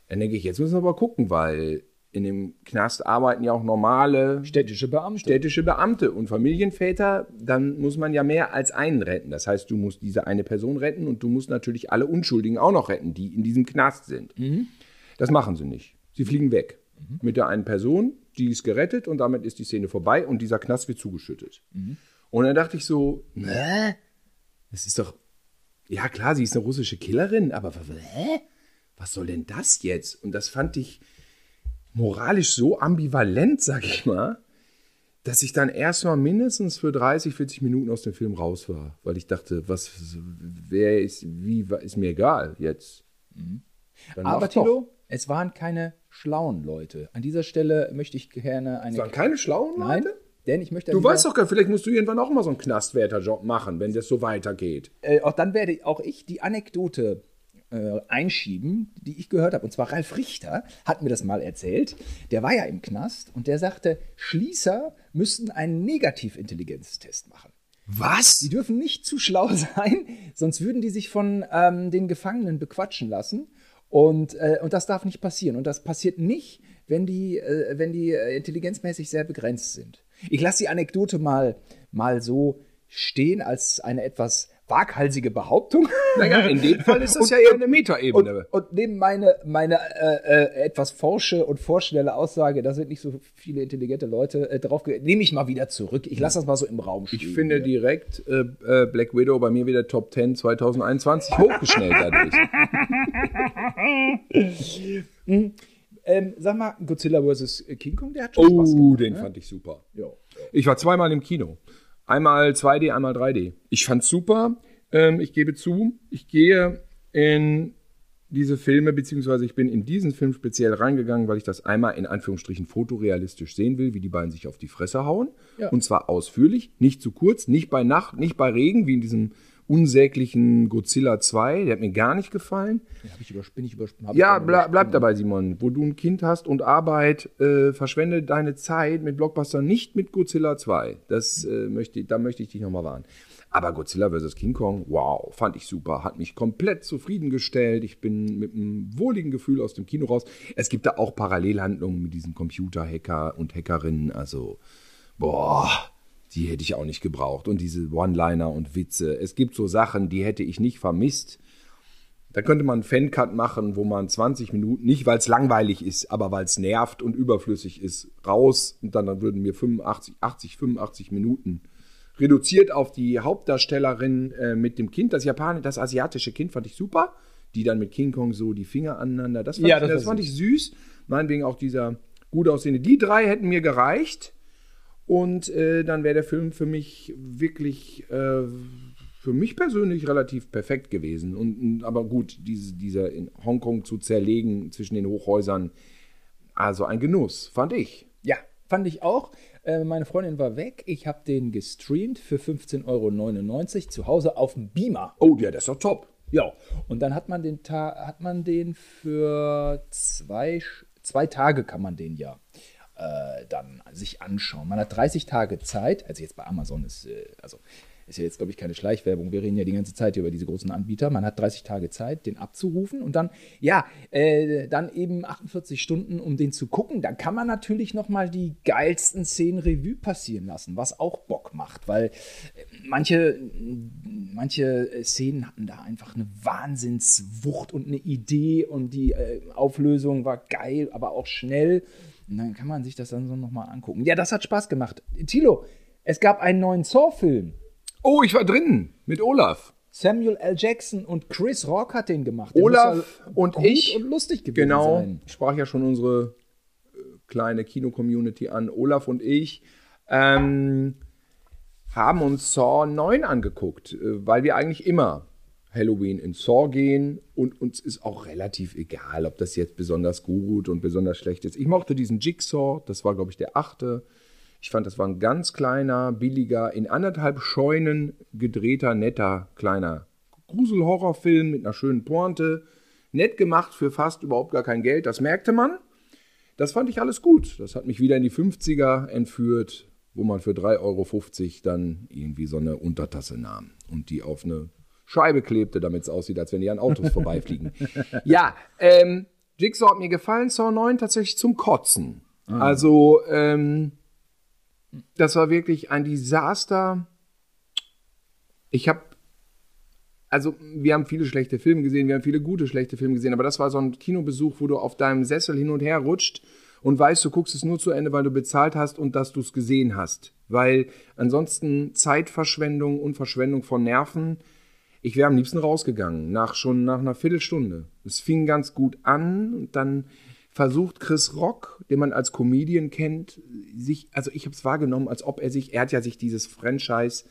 Dann denke ich, jetzt müssen wir aber gucken, weil in dem Knast arbeiten ja auch normale Städtische Beamte. städtische Beamte und Familienväter, dann muss man ja mehr als einen retten. Das heißt, du musst diese eine Person retten und du musst natürlich alle Unschuldigen auch noch retten, die in diesem Knast sind. Das machen sie nicht. Sie fliegen weg. Mit der einen Person, die ist gerettet und damit ist die Szene vorbei und dieser Knast wird zugeschüttet. Und dann dachte ich so, hä? Das ist doch, ja klar, sie ist eine russische Killerin, aber hä? Was soll denn das jetzt? Und das fand ich moralisch so ambivalent, sag ich mal, dass ich dann erstmal mindestens für 30, 40 Minuten aus dem Film raus war, weil ich dachte, was, wer ist, wie, ist mir egal jetzt. Dann Aber. Tilo, es waren keine schlauen Leute. An dieser Stelle möchte ich gerne eine. Das waren keine schlauen Nein, Leute? denn ich möchte. Du weißt doch gar, vielleicht musst du irgendwann auch mal so einen Knastwärterjob machen, wenn das so weitergeht. äh, auch dann werde auch ich die Anekdote äh, einschieben, die ich gehört habe. Und zwar Ralf Richter hat mir das mal erzählt. Der war ja im Knast und der sagte, Schließer müssten einen Negativintelligenztest machen. Was? Die dürfen nicht zu schlau sein, sonst würden die sich von ähm, den Gefangenen bequatschen lassen. Und, äh, und das darf nicht passieren. Und das passiert nicht, wenn die, äh, wenn die äh, intelligenzmäßig sehr begrenzt sind. Ich lasse die Anekdote mal, mal so stehen als eine etwas waghalsige Behauptung. Naja, in dem Fall ist das ja eher eine Metaebene. Und, und neben meine, meine äh, äh, etwas forsche und vorschnelle Aussage, da sind nicht so viele intelligente Leute äh, drauf, nehme ich mal wieder zurück. Ich lasse das mal so im Raum stehen. Ich finde direkt äh, äh, Black Widow bei mir wieder Top 10 2021 hochgeschnellt dadurch. Ähm, sag mal, Godzilla vs. King Kong, der hat schon Spaß Oh, gemacht. den ne? fand ich super. Ja. Ich war zweimal im Kino. Einmal 2D, einmal 3D. Ich fand's super. Ähm, ich gebe zu, ich gehe in diese Filme, beziehungsweise ich bin in diesen Film speziell reingegangen, weil ich das einmal in Anführungsstrichen fotorealistisch sehen will, wie die beiden sich auf die Fresse hauen. Ja. Und zwar ausführlich, nicht zu kurz, nicht bei Nacht, nicht bei Regen, wie in diesem unsäglichen Godzilla 2. Der hat mir gar nicht gefallen. Ja, ich übersp bin ich übersp hab Ja, bleib übersprungen. dabei, Simon. Wo du ein Kind hast und Arbeit, äh, verschwende deine Zeit mit Blockbuster nicht mit Godzilla 2. Das äh, möchte, da möchte ich dich nochmal warnen. Aber Godzilla vs. King Kong, wow, fand ich super. Hat mich komplett zufriedengestellt. Ich bin mit einem wohligen Gefühl aus dem Kino raus. Es gibt da auch Parallelhandlungen mit diesen Computerhacker und Hackerinnen. Also, boah, die hätte ich auch nicht gebraucht. Und diese One-Liner und Witze. Es gibt so Sachen, die hätte ich nicht vermisst. Da könnte man einen Fancut machen, wo man 20 Minuten, nicht weil es langweilig ist, aber weil es nervt und überflüssig ist, raus und dann, dann würden wir 85, 80, 85 Minuten reduziert auf die Hauptdarstellerin äh, mit dem Kind. Das Japanische, das asiatische Kind fand ich super. Die dann mit King Kong so die Finger aneinander. Das fand, Ja, ich, das das fand ich süß. Meinetwegen auch dieser gut aussehende. Die drei hätten mir gereicht. Und äh, dann wäre der Film für mich wirklich, äh, für mich persönlich relativ perfekt gewesen. Und, aber gut, diese, dieser in Hongkong zu zerlegen zwischen den Hochhäusern, also ein Genuss, fand ich. Ja, fand ich auch. Äh, meine Freundin war weg. Ich habe den gestreamt für 15,99 Euro zu Hause auf dem Beamer. Oh, ja, das ist doch top. Ja, und dann hat man den Ta hat man den für zwei, zwei Tage kann man den ja äh, dann sich anschauen. Man hat 30 Tage Zeit, also jetzt bei Amazon ist, äh, also ist ja jetzt, glaube ich, keine Schleichwerbung. Wir reden ja die ganze Zeit über diese großen Anbieter. Man hat 30 Tage Zeit, den abzurufen und dann, ja, äh, dann eben 48 Stunden, um den zu gucken. Dann kann man natürlich nochmal die geilsten Szenen Revue passieren lassen, was auch Bock macht, weil äh, manche, manche Szenen hatten da einfach eine Wahnsinnswucht und eine Idee und die äh, Auflösung war geil, aber auch schnell. Und dann kann man sich das dann so nochmal angucken. Ja, das hat Spaß gemacht. Tilo, es gab einen neuen Saw-Film. Oh, ich war drin mit Olaf. Samuel L. Jackson und Chris Rock hat den gemacht. Der Olaf ja und gut ich. und lustig gewesen Genau, sein. ich sprach ja schon unsere äh, kleine Kino-Community an. Olaf und ich ähm, haben uns Saw 9 angeguckt, äh, weil wir eigentlich immer Halloween in Saw gehen und uns ist auch relativ egal, ob das jetzt besonders gut und besonders schlecht ist. Ich mochte diesen Jigsaw, das war glaube ich der achte. Ich fand, das war ein ganz kleiner, billiger, in anderthalb Scheunen gedrehter, netter, kleiner Gruselhorrorfilm mit einer schönen Pointe. Nett gemacht für fast überhaupt gar kein Geld, das merkte man. Das fand ich alles gut. Das hat mich wieder in die 50er entführt, wo man für 3,50 Euro dann irgendwie so eine Untertasse nahm und die auf eine Scheibe klebte, damit es aussieht, als wenn die an Autos vorbeifliegen. Ja, ähm, Jigsaw hat mir gefallen, Saw 9 tatsächlich zum Kotzen. Also, ähm, das war wirklich ein Desaster. Ich habe, also wir haben viele schlechte Filme gesehen, wir haben viele gute schlechte Filme gesehen, aber das war so ein Kinobesuch, wo du auf deinem Sessel hin und her rutscht und weißt, du guckst es nur zu Ende, weil du bezahlt hast und dass du es gesehen hast. Weil ansonsten Zeitverschwendung und Verschwendung von Nerven. Ich wäre am liebsten rausgegangen, nach schon nach einer Viertelstunde. Es fing ganz gut an und dann versucht Chris Rock, den man als Comedian kennt, sich, also ich habe es wahrgenommen, als ob er sich, er hat ja sich dieses Franchise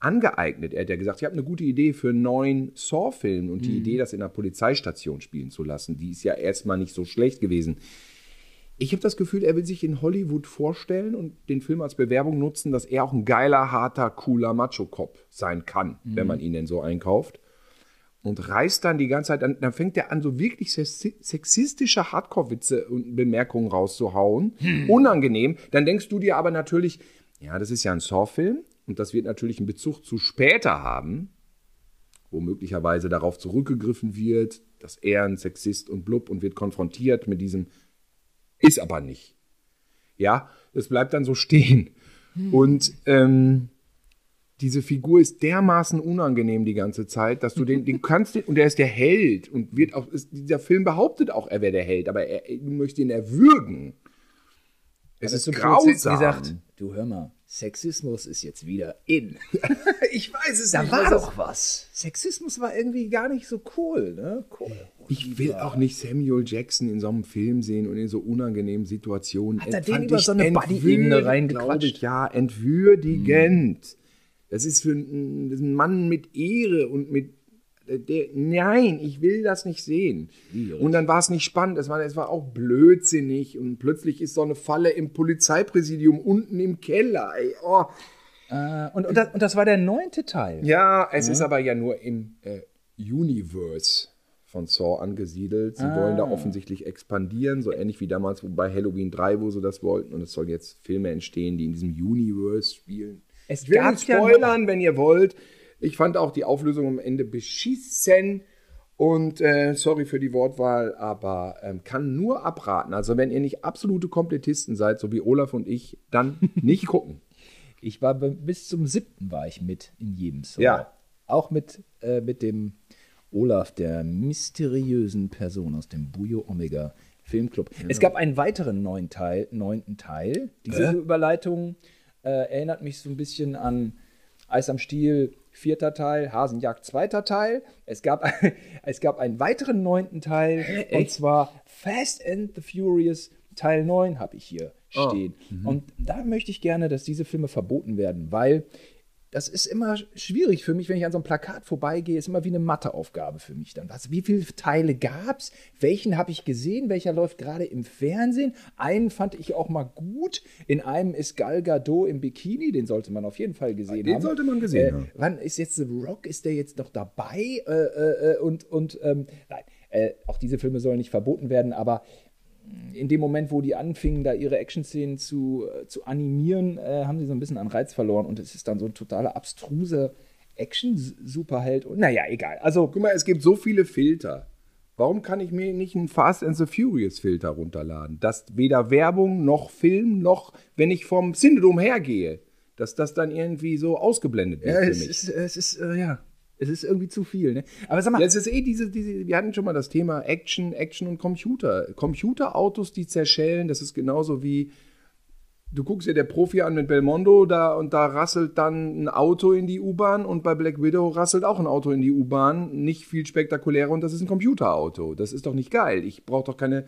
angeeignet. Er hat ja gesagt, ich habe eine gute Idee für einen neuen Saw-Film und die Idee, das in einer Polizeistation spielen zu lassen, die ist ja erstmal nicht so schlecht gewesen. Ich habe das Gefühl, er will sich in Hollywood vorstellen und den Film als Bewerbung nutzen, dass er auch ein geiler, harter, cooler Macho-Cop sein kann, wenn man ihn denn so einkauft. Und reißt dann die ganze Zeit an, dann fängt er an, so wirklich sexi- sexistische Hardcore-Witze und Bemerkungen rauszuhauen. Unangenehm. Dann denkst du dir aber natürlich, ja, das ist ja ein Saw-Film und das wird natürlich einen Bezug zu später haben, wo möglicherweise darauf zurückgegriffen wird, dass er ein Sexist und blub und wird konfrontiert mit diesem, ist aber nicht. Ja, das bleibt dann so stehen. Und ähm, diese Figur ist dermaßen unangenehm die ganze Zeit, dass du den, den kannst, den, und er ist der Held und wird auch, ist, dieser Film behauptet auch, er wäre der Held, aber er, du möchtest ihn erwürgen. Es ist grausam. gesagt, du hör mal, Sexismus ist jetzt wieder in. ich weiß es Da nicht. war was doch was. Sexismus war irgendwie gar nicht so cool, ne? Cool. Ich will auch nicht Samuel Jackson in so einem Film sehen und in so unangenehmen Situationen. Hat er den über so eine Buddy-Ebene reingequatscht? Ja, entwürdigend. Das ist für einen, Mann mit Ehre und mit. Der, nein, ich will das nicht sehen. Und dann war es nicht spannend, es war, es war auch blödsinnig und plötzlich ist so eine Falle im Polizeipräsidium unten im Keller. Ey, oh. Äh, und, und, das, und das war der neunte Teil. Ja, es ist aber ja nur im äh, Universe von Saw angesiedelt. Sie wollen da offensichtlich expandieren, so ähnlich wie damals bei Halloween 3, wo sie das wollten. Und es sollen jetzt Filme entstehen, die in diesem Universe spielen. Es ich will nicht ja spoilern, wenn ihr wollt. Ich fand auch die Auflösung am Ende beschissen. Und äh, sorry für die Wortwahl, aber ähm, kann nur abraten. Also wenn ihr nicht absolute Komplettisten seid, so wie Olaf und ich, dann nicht gucken. Ich war bis zum siebten war ich mit in jedem Song. Ja. Auch mit, äh, mit dem Olaf, der mysteriösen Person aus dem Bujo Omega Filmclub. Es gab einen weiteren neuen Teil, neunten Teil. Diese Überleitung äh, erinnert mich so ein bisschen an Eis am Stiel, vierter Teil, Hasenjagd, zweiter Teil. Es gab, es gab einen weiteren neunten Teil, und zwar Fast and the Furious Teil 9 habe ich hier stehen. Und da möchte ich gerne, dass diese Filme verboten werden, weil das ist immer schwierig für mich, wenn ich an so einem Plakat vorbeigehe, ist immer wie eine Matheaufgabe für mich dann. Was, wie viele Teile gab es? Welchen habe ich gesehen? Welcher läuft gerade im Fernsehen? Einen fand ich auch mal gut. In einem ist Gal Gadot im Bikini, den sollte man auf jeden Fall gesehen Den haben. sollte man gesehen äh, haben. Wann ist jetzt The Rock? Ist der jetzt noch dabei? Äh, äh, äh, und und ähm, nein, äh, auch diese Filme sollen nicht verboten werden, aber in dem Moment, wo die anfingen, da ihre Action-Szenen zu, äh, zu animieren, äh, haben sie so ein bisschen an Reiz verloren und es ist dann so ein totaler abstruser Action-Superheld. Und naja, egal. Also, Guck mal, es gibt so viele Filter. Warum kann ich mir nicht einen Fast and the Furious Filter runterladen? Dass weder Werbung noch Film noch, wenn ich vom Cinedom hergehe, dass das dann irgendwie so ausgeblendet wird ja, für es mich. ist, es ist, äh, ja, es ist irgendwie zu viel. Ne? Aber sag mal, Ja, es ist eh diese, diese, wir hatten schon mal das Thema Action, Action und Computer. Computerautos, die zerschellen, das ist genauso wie, du guckst dir der Profi an mit Belmondo da und da rasselt dann ein Auto in die U-Bahn und bei Black Widow rasselt auch ein Auto in die U-Bahn. Nicht viel spektakulärer und das ist ein Computerauto. Das ist doch nicht geil. Ich brauche doch keine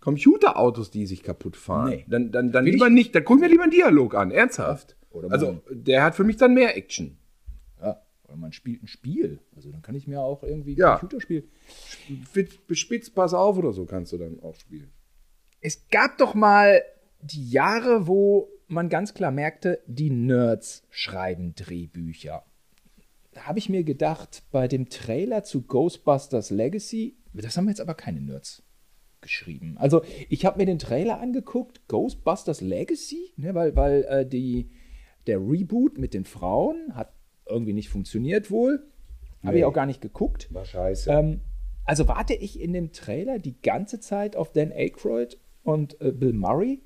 Computerautos, die sich kaputt fahren. Nee. Dann, dann, dann lieber nicht, dann guck mir lieber einen Dialog an, ernsthaft. Also, der hat für mich dann mehr Action. Oder man spielt ein Spiel. Also dann kann ich mir auch irgendwie Ja. Computerspiel. Bespitzt, pass auf oder so kannst du dann auch spielen. Es gab doch mal die Jahre, wo man ganz klar merkte, die Nerds schreiben Drehbücher. Da habe ich mir gedacht, bei dem Trailer zu Ghostbusters Legacy, das haben jetzt aber keine Nerds geschrieben. Also ich habe mir den Trailer angeguckt, Ghostbusters Legacy, ne, weil, weil äh, die, der Reboot mit den Frauen hat irgendwie nicht funktioniert wohl. Habe Nee. ich auch gar nicht geguckt. War scheiße. Ähm, also warte ich in dem Trailer die ganze Zeit auf Dan Aykroyd und äh, Bill Murray.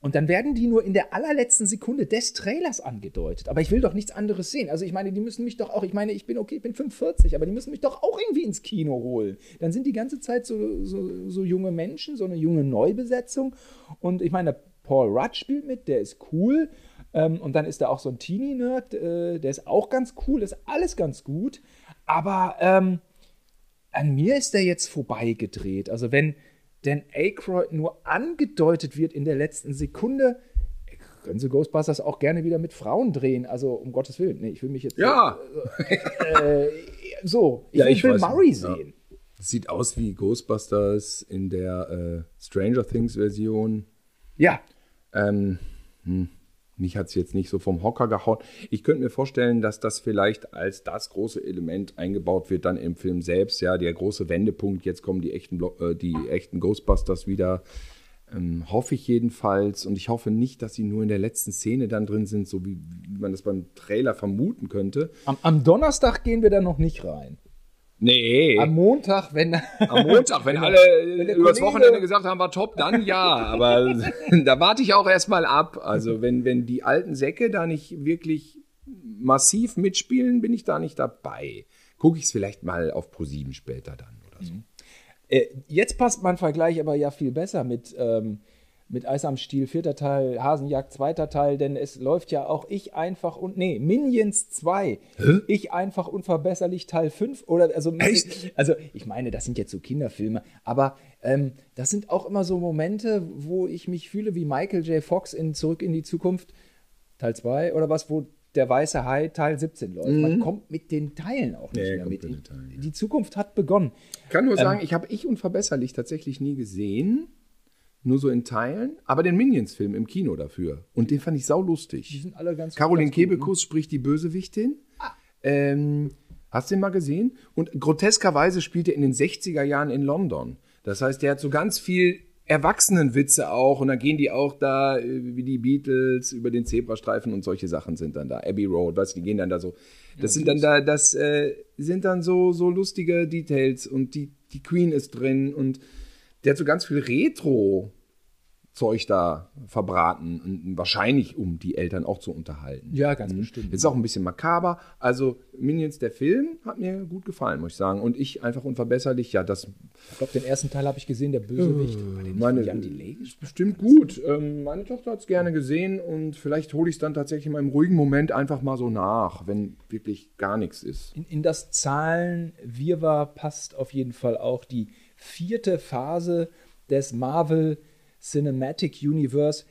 Und dann werden die nur in der allerletzten Sekunde des Trailers angedeutet. Aber ich will doch nichts anderes sehen. Also ich meine, die müssen mich doch auch, ich meine, ich bin okay, ich bin 45, aber die müssen mich doch auch irgendwie ins Kino holen. Dann sind die ganze Zeit so, so, so junge Menschen, so eine junge Neubesetzung. Und ich meine, Paul Rudd spielt mit, der ist cool. Ähm, und dann ist da auch so ein Teenie-Nerd, äh, der ist auch ganz cool, ist alles ganz gut. Aber ähm, an mir ist der jetzt vorbeigedreht. Also wenn Dan Aykroyd nur angedeutet wird in der letzten Sekunde, können sie Ghostbusters auch gerne wieder mit Frauen drehen. Also um Gottes Willen. Nee, ich will mich jetzt. Ja. Äh, so, ich Ja, will ich Bill Murray nicht, ja. sehen. Das sieht aus wie Ghostbusters in der äh, Stranger Things Version. Ja. Ähm, hm, mich hat es jetzt nicht so vom Hocker gehauen. Ich könnte mir vorstellen, dass das vielleicht als das große Element eingebaut wird dann im Film selbst. Ja, der große Wendepunkt. Jetzt kommen die echten, äh, die echten Ghostbusters wieder. Ähm, hoffe ich jedenfalls. Und ich hoffe nicht, dass sie nur in der letzten Szene dann drin sind, so wie, wie man das beim Trailer vermuten könnte. Am, am Donnerstag gehen wir da noch nicht rein. Nee. Am Montag, wenn. Am Montag, wenn alle der übers Kollege- Wochenende gesagt haben, war top, dann ja. Aber da warte ich auch erstmal ab. Also wenn, wenn die alten Säcke da nicht wirklich massiv mitspielen, bin ich da nicht dabei. Gucke ich es vielleicht mal auf ProSieben später dann oder so. Äh, jetzt passt mein Vergleich aber ja viel besser mit, ähm, mit Eis am Stiel, vierter Teil, Hasenjagd, zweiter Teil, denn es läuft ja auch Ich einfach und, nee, Minions 2, Ich einfach unverbesserlich Teil 5 oder, also, also ich meine, das sind jetzt so Kinderfilme, aber ähm, das sind auch immer so Momente, wo ich mich fühle wie Michael J. Fox in Zurück in die Zukunft, Teil 2 oder was, wo der weiße Hai Teil 17 läuft. Man kommt mit den Teilen auch nicht Nee, mehr mit. mit Teilen, ja. Die Zukunft hat begonnen. Ich kann nur sagen, ich habe Ich unverbesserlich tatsächlich nie gesehen. Nur so in Teilen. Aber den Minions-Film im Kino dafür. Und den fand ich saulustig. Die sind alle ganz Caroline ne? Kebekus spricht die Bösewichtin. Ähm, hast du den mal gesehen? Und groteskerweise spielt er in den 60er Jahren in London. Das heißt, der hat so ganz viel Erwachsenenwitze auch und dann gehen die auch da äh, wie die Beatles über den Zebrastreifen und solche Sachen sind dann da. Abbey Road, weißt du, die gehen dann da so. Das sind dann da, das äh, sind dann so, so lustige Details und die, die Queen ist drin und der hat so ganz viel Retro Zeug da verbraten und wahrscheinlich um die Eltern auch zu unterhalten. Ja, ganz bestimmt. Ist auch ein bisschen makaber. Also Minions der Film hat mir gut gefallen, muss ich sagen. Und ich einfach unverbesserlich, ja, das Ich glaube, den ersten Teil habe ich gesehen, der Bösewicht. Nicht meine, ist bestimmt gut. Ähm, meine Tochter hat es gerne gesehen und vielleicht hole ich es dann tatsächlich mal im ruhigen Moment einfach mal so nach, wenn wirklich gar nichts ist. In, in das Zahlen-Wirrwarr passt auf jeden Fall auch die vierte Phase des Marvel Cinematic Universe.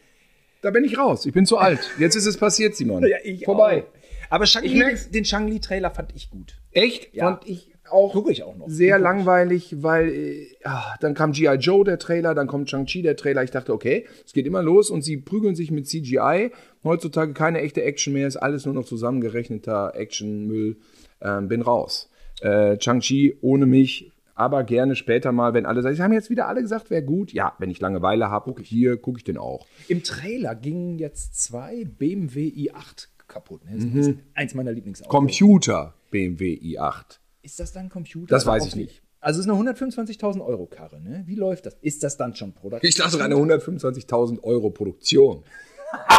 Da bin ich raus. Ich bin zu alt. Jetzt ist es passiert, Simon. Vorbei. Auch. Aber den Shang-Li-Trailer fand ich gut. Echt? Ja. Fand ich auch Gucke ich auch noch. sehr guck langweilig, weil äh, ah, dann kam G.I. Joe, der Trailer, dann kommt Shang-Chi, der Trailer. Ich dachte, okay, es geht immer los und sie prügeln sich mit CGI. Heutzutage keine echte Action mehr, ist alles nur noch zusammengerechneter Actionmüll. Ähm, bin raus. Äh, Shang-Chi ohne mich, aber gerne später mal, wenn alle sagen, sie haben jetzt wieder alle gesagt, wäre gut. Ja, wenn ich Langeweile habe, hier gucke ich den auch. Im Trailer gingen jetzt zwei BMW i8 kaputt. Ne? Das Mhm. ist eins meiner Lieblingsautos. Computer BMW i8. Ist das dann Computer? Das weiß ich nicht. Also es ist eine 125.000 Euro Karre. Ne? Wie läuft das? Ist das dann schon Produktion? Ich dachte, eine 125.000 Euro Produktion.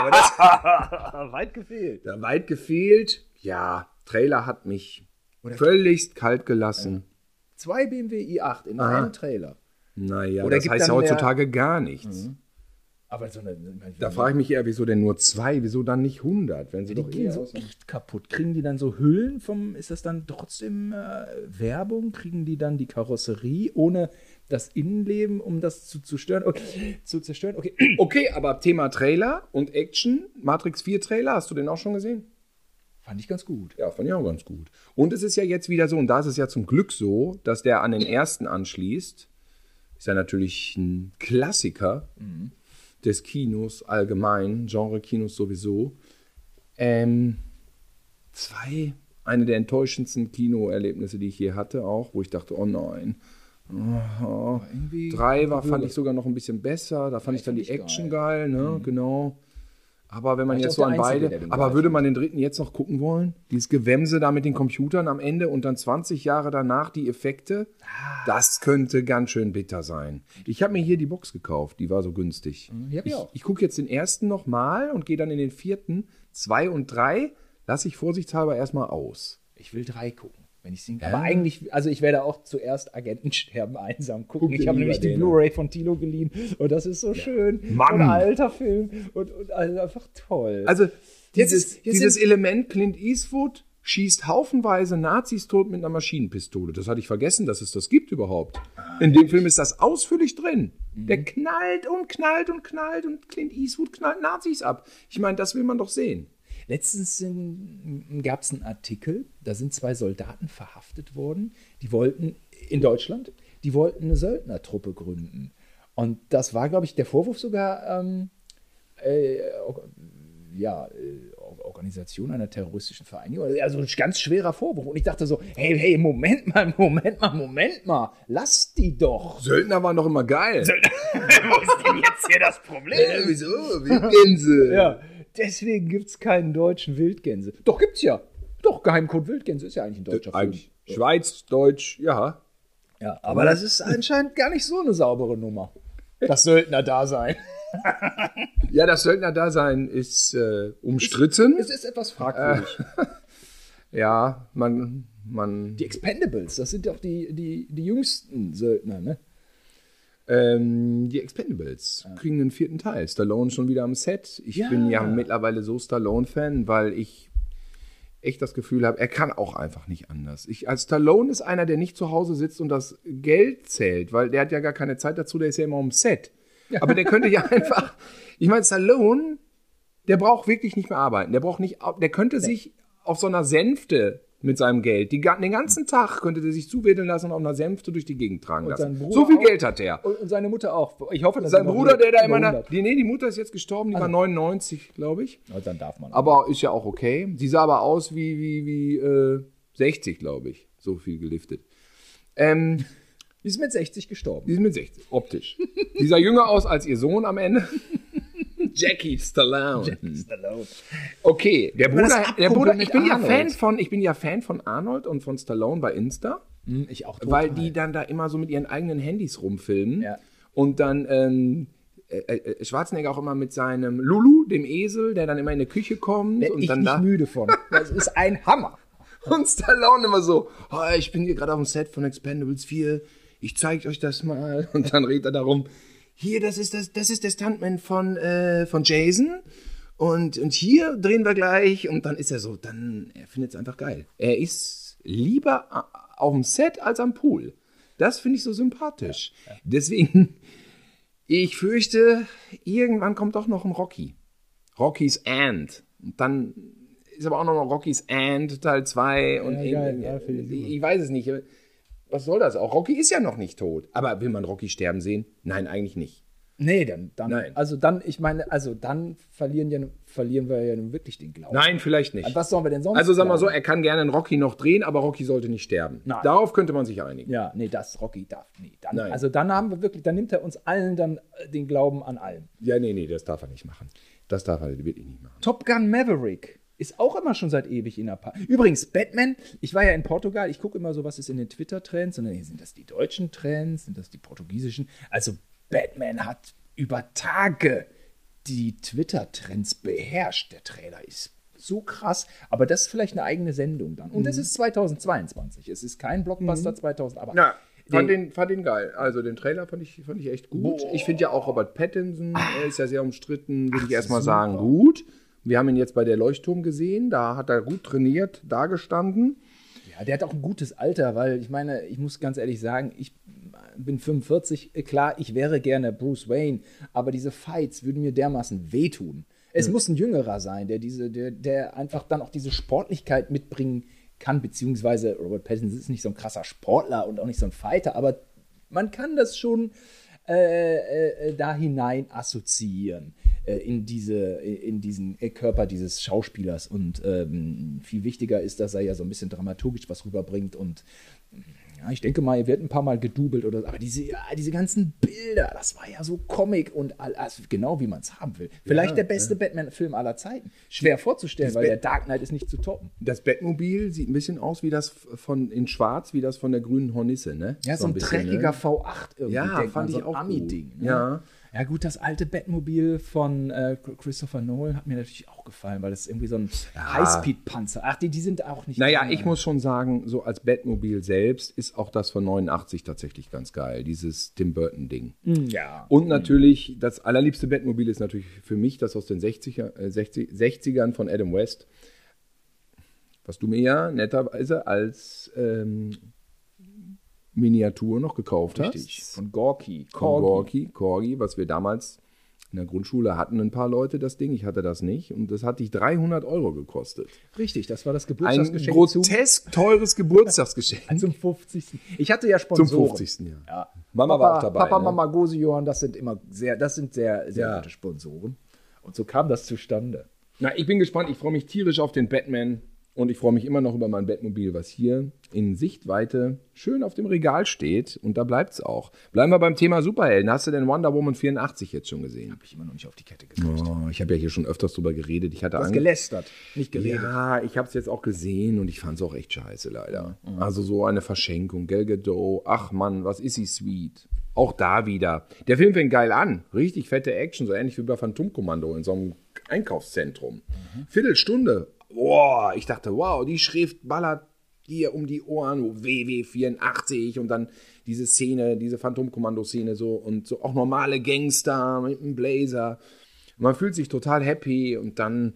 weit gefehlt. Da weit gefehlt. Ja, Trailer hat mich völligst kalt gelassen. Zwei BMW i8 in Aha. einem Trailer. Naja, Oder das heißt ja heutzutage gar nichts. Aber so eine. Da frage ich mich eher, wieso denn nur zwei? Wieso dann nicht 100? Wenn sie die doch gehen so echt kaputt. Kriegen die dann so Hüllen vom. Ist das dann trotzdem äh, Werbung? Kriegen die dann die Karosserie ohne das Innenleben, um das zu, zu stören? Okay, zu zerstören? Okay. Okay, aber Thema Trailer und Action. Matrix 4 Trailer, hast du den auch schon gesehen? Fand ich ganz gut. Ja, fand ich auch ganz gut. Und es ist ja jetzt wieder so, und da ist es ja zum Glück so, dass der an den ersten anschließt. Ist ja natürlich ein Klassiker des Kinos allgemein, Genre-Kinos sowieso. Ähm, zwei, eine der enttäuschendsten Kinoerlebnisse, die ich je hatte, auch, wo ich dachte, oh nein. Oh, Drei war, fand ich sogar noch ein bisschen besser. Da fand ich dann die Action geil, ne? Genau. Aber wenn man jetzt so an Einzige, beide. Aber würde man den dritten jetzt noch gucken wollen? Dieses Gewämse da mit den Computern am Ende und dann 20 Jahre danach die Effekte? Das könnte ganz schön bitter sein. Ich habe mir hier die Box gekauft, die war so günstig. hab ich ich ich gucke jetzt den ersten nochmal und gehe dann in den vierten. Zwei und drei lasse ich vorsichtshalber erstmal aus. Ich will drei gucken. Wenn ich sehen Aber eigentlich, also ich werde auch zuerst Agentensterben einsam gucken. Guck ich habe nämlich die Blu-ray von Tilo geliehen und das ist so schön. Mann. Ein alter Film und, und also einfach toll. Also Jetzt dieses, ist- dieses Element Clint Eastwood schießt haufenweise Nazis tot mit einer Maschinenpistole. Das hatte ich vergessen, dass es das gibt überhaupt. In dem Film ist das ausführlich drin. Der knallt und knallt und knallt und Clint Eastwood knallt Nazis ab. Ich meine, das will man doch sehen. Letztens gab es einen Artikel, da sind zwei Soldaten verhaftet worden, die wollten in Deutschland, die wollten eine Söldnertruppe gründen. Und das war, glaube ich, der Vorwurf sogar, ähm, äh, ja, äh, Organisation einer terroristischen Vereinigung. Also ein ganz schwerer Vorwurf. Und ich dachte so, hey, hey, Moment mal, Moment mal, Moment mal, lass die doch. Söldner waren doch immer geil. Söldner, wo ist denn jetzt hier das Problem? Äh, wieso? Wildgänse. Ja, deswegen gibt es keinen deutschen Wildgänse. Doch, gibt's ja. Doch, Geheimcode Wildgänse ist ja eigentlich ein deutscher Eigentlich. Schweiz, Deutsch, ja. Ja, aber das ist anscheinend gar nicht so eine saubere Nummer. Das Söldner-Dasein. Ja, das Söldner-Dasein ist äh, umstritten. Es ist etwas fragwürdig. ja, man, man. Die Expendables, das sind doch die, die, die jüngsten Söldner, ne? Ähm, die Expendables kriegen einen vierten Teil. Stallone schon wieder am Set. Ich Ja. bin ja mittlerweile so Stallone-Fan, weil ich echt das Gefühl habe, er kann auch einfach nicht anders. Ich, als Stallone ist einer, der nicht zu Hause sitzt und das Geld zählt, weil der hat ja gar keine Zeit dazu, der ist ja immer am Set. Aber der könnte ja einfach, ich meine, Stallone, der braucht wirklich nicht mehr arbeiten. Der braucht nicht, der könnte sich auf so einer Sänfte mit seinem Geld, die, den ganzen Tag könnte der sich zuwedeln lassen und auf einer Sänfte durch die Gegend tragen lassen. So viel auch. Geld hat der. Und, und seine Mutter auch. Ich hoffe, dass Sein Bruder, der da immer. 100. die, nee, die Mutter ist jetzt gestorben, die war 99, glaube ich. Ja, dann darf man. Aber ist ja auch okay. Sie sah aber aus wie, wie, wie äh, 60, glaube ich. So viel geliftet. Ähm, Die ist mit 60 gestorben. die ist mit 60, optisch. Die sah jünger aus als ihr Sohn am Ende. Jackie Stallone. Okay, der Bruder, der Bruder ich bin ja. Fan von, ich bin ja Fan von Arnold und von Stallone bei Insta. Hm, Ich auch weil total. die dann da immer so mit ihren eigenen Handys rumfilmen Ja. und dann ähm, äh, äh, Schwarzenegger auch immer mit seinem Lulu, dem Esel, der dann immer in die Küche kommt Werd und ich dann nicht da müde von. Das ist ein Hammer. und Stallone immer so, oh, ich bin hier gerade auf dem Set von Expendables 4, ich zeige euch das mal und dann redet er darum, hier, das ist das, das ist der Stuntman von äh, von Jason und und hier drehen wir gleich und dann ist er so, dann er findet es einfach geil. Er ist lieber a- auf dem Set als am Pool. Das finde ich so sympathisch. Deswegen ich fürchte, irgendwann kommt doch noch ein Rocky. Rocky's End. Und dann ist aber auch noch mal Rocky's End Teil 2 und Ja, geil, ja, ich, ich weiß es nicht. Was soll das auch? Rocky ist ja noch nicht tot. Aber will man Rocky sterben sehen? Nein, eigentlich nicht. Nee, dann, dann Nein. also dann, ich meine, also dann verlieren, ja, verlieren wir ja nun wirklich den Glauben. Nein, vielleicht nicht. An was sollen wir denn sonst Also sag mal so, er kann gerne einen Rocky noch drehen, aber Rocky sollte nicht sterben. Nein. Darauf könnte man sich einigen. Ja, nee, das Rocky darf nee, dann, Nein. Also dann haben wir wirklich, dann nimmt er uns allen dann äh, den Glauben an allem. Ja, nee, nee, das darf er nicht machen. Das darf er wirklich nicht machen. Top Gun Maverick ist auch immer schon seit ewig in der pa Übrigens, Batman, ich war ja in Portugal, ich gucke immer so, was ist in den Twitter-Trends, und dann sind das die deutschen Trends, sind das die portugiesischen. Also Batman hat über Tage die Twitter-Trends beherrscht. Der Trailer ist so krass, aber das ist vielleicht eine eigene Sendung dann. Und es ist 2022, es ist kein Blockbuster 2000, aber Ja, fand Den- fand den geil. Also den Trailer fand ich, fand ich echt gut. Ich finde ja auch Robert Pattinson, er ist ja sehr umstritten, würde ich erstmal sagen, gut. Wir haben ihn jetzt bei der Leuchtturm gesehen, da hat er gut trainiert, dagestanden. Ja, der hat auch ein gutes Alter, weil ich meine, ich muss ganz ehrlich sagen, ich bin 45, äh, klar, ich wäre gerne Bruce Wayne, aber diese Fights würden mir dermaßen wehtun. Es muss ein Jüngerer sein, der diese, der, der einfach dann auch diese Sportlichkeit mitbringen kann, beziehungsweise Robert Pattinson ist nicht so ein krasser Sportler und auch nicht so ein Fighter, aber man kann das schon äh, äh, da hinein assoziieren äh, in diese in diesen äh, Körper dieses Schauspielers und ähm, viel wichtiger ist, dass er ja so ein bisschen dramaturgisch was rüberbringt und ja, ich denke mal, er wird ein paar Mal gedoubelt oder so. Aber diese, ja, diese ganzen Bilder, das war ja so Comic und all, also genau wie man es haben will. Vielleicht der beste Batman-Film aller Zeiten. Schwer vorzustellen, weil Bat- der Dark Knight ist nicht zu toppen. Das Batmobil sieht ein bisschen aus wie das von in Schwarz, wie das von der grünen Hornisse, ne? Ja, so, ein, bisschen, dreckiger ne? V8 irgendwie. Ja, fand man, so ich ein auch Ami-Ding. Ne? Ja. Ja, gut, das alte Batmobil von äh, Christopher Nolan hat mir natürlich auch gefallen, weil das ist irgendwie so ein Highspeed-Panzer. Ach, die, die sind auch nicht. Naja, drin. ich muss schon sagen, so als Batmobil selbst ist auch das von 89 tatsächlich ganz geil, dieses Tim Burton-Ding. Ja. Und natürlich, das allerliebste Batmobil ist natürlich für mich das aus den 60er, äh, 60, 60ern von Adam West. Was du mir ja netterweise als ähm, Miniatur noch gekauft Richtig. hast. Von Gorky. Von Gorky, Corgi, was wir damals in der Grundschule hatten ein paar Leute das Ding. Ich hatte das nicht. Und das hat dich 300 Euro gekostet. Richtig, das war das Ein Geburtstagsgeschenk zum, grotesk teures Geburtstagsgeschenk. zum 50. Ich hatte ja Zum Sponsoren. 50. Jahr. Ja. Mama Papa, war auch dabei, Papa, ne? Mama, Gose, Johann, das sind immer sehr, das sind sehr, sehr Ja. gute Sponsoren. Und so kam das zustande. Na, ich bin gespannt. Ich freue mich tierisch auf den Batman. Und ich freue mich immer noch über mein Bettmobil, was hier in Sichtweite schön auf dem Regal steht. Und da bleibt es auch. Bleiben wir beim Thema Superhelden. Hast du denn Wonder Woman 84 jetzt schon gesehen? Habe ich immer noch nicht auf die Kette gekriegt. Oh, ich habe ja hier schon öfters drüber geredet. Ich hatte Du hast gelästert, nicht geredet. Ja, ich habe es jetzt auch gesehen und ich fand es auch echt scheiße, leider. Also so eine Verschenkung. Gal Gadot, ach Mann, was ist sie sweet. Auch da wieder. Der Film fängt geil an. Richtig fette Action, so ähnlich wie bei Phantomkommando in so einem Einkaufszentrum. Viertelstunde. Boah, ich dachte, wow, die Schrift ballert hier um die Ohren, WW84 und dann diese Szene, diese Phantomkommando-Szene so und so auch normale Gangster mit einem Blazer. Man fühlt sich total happy und dann,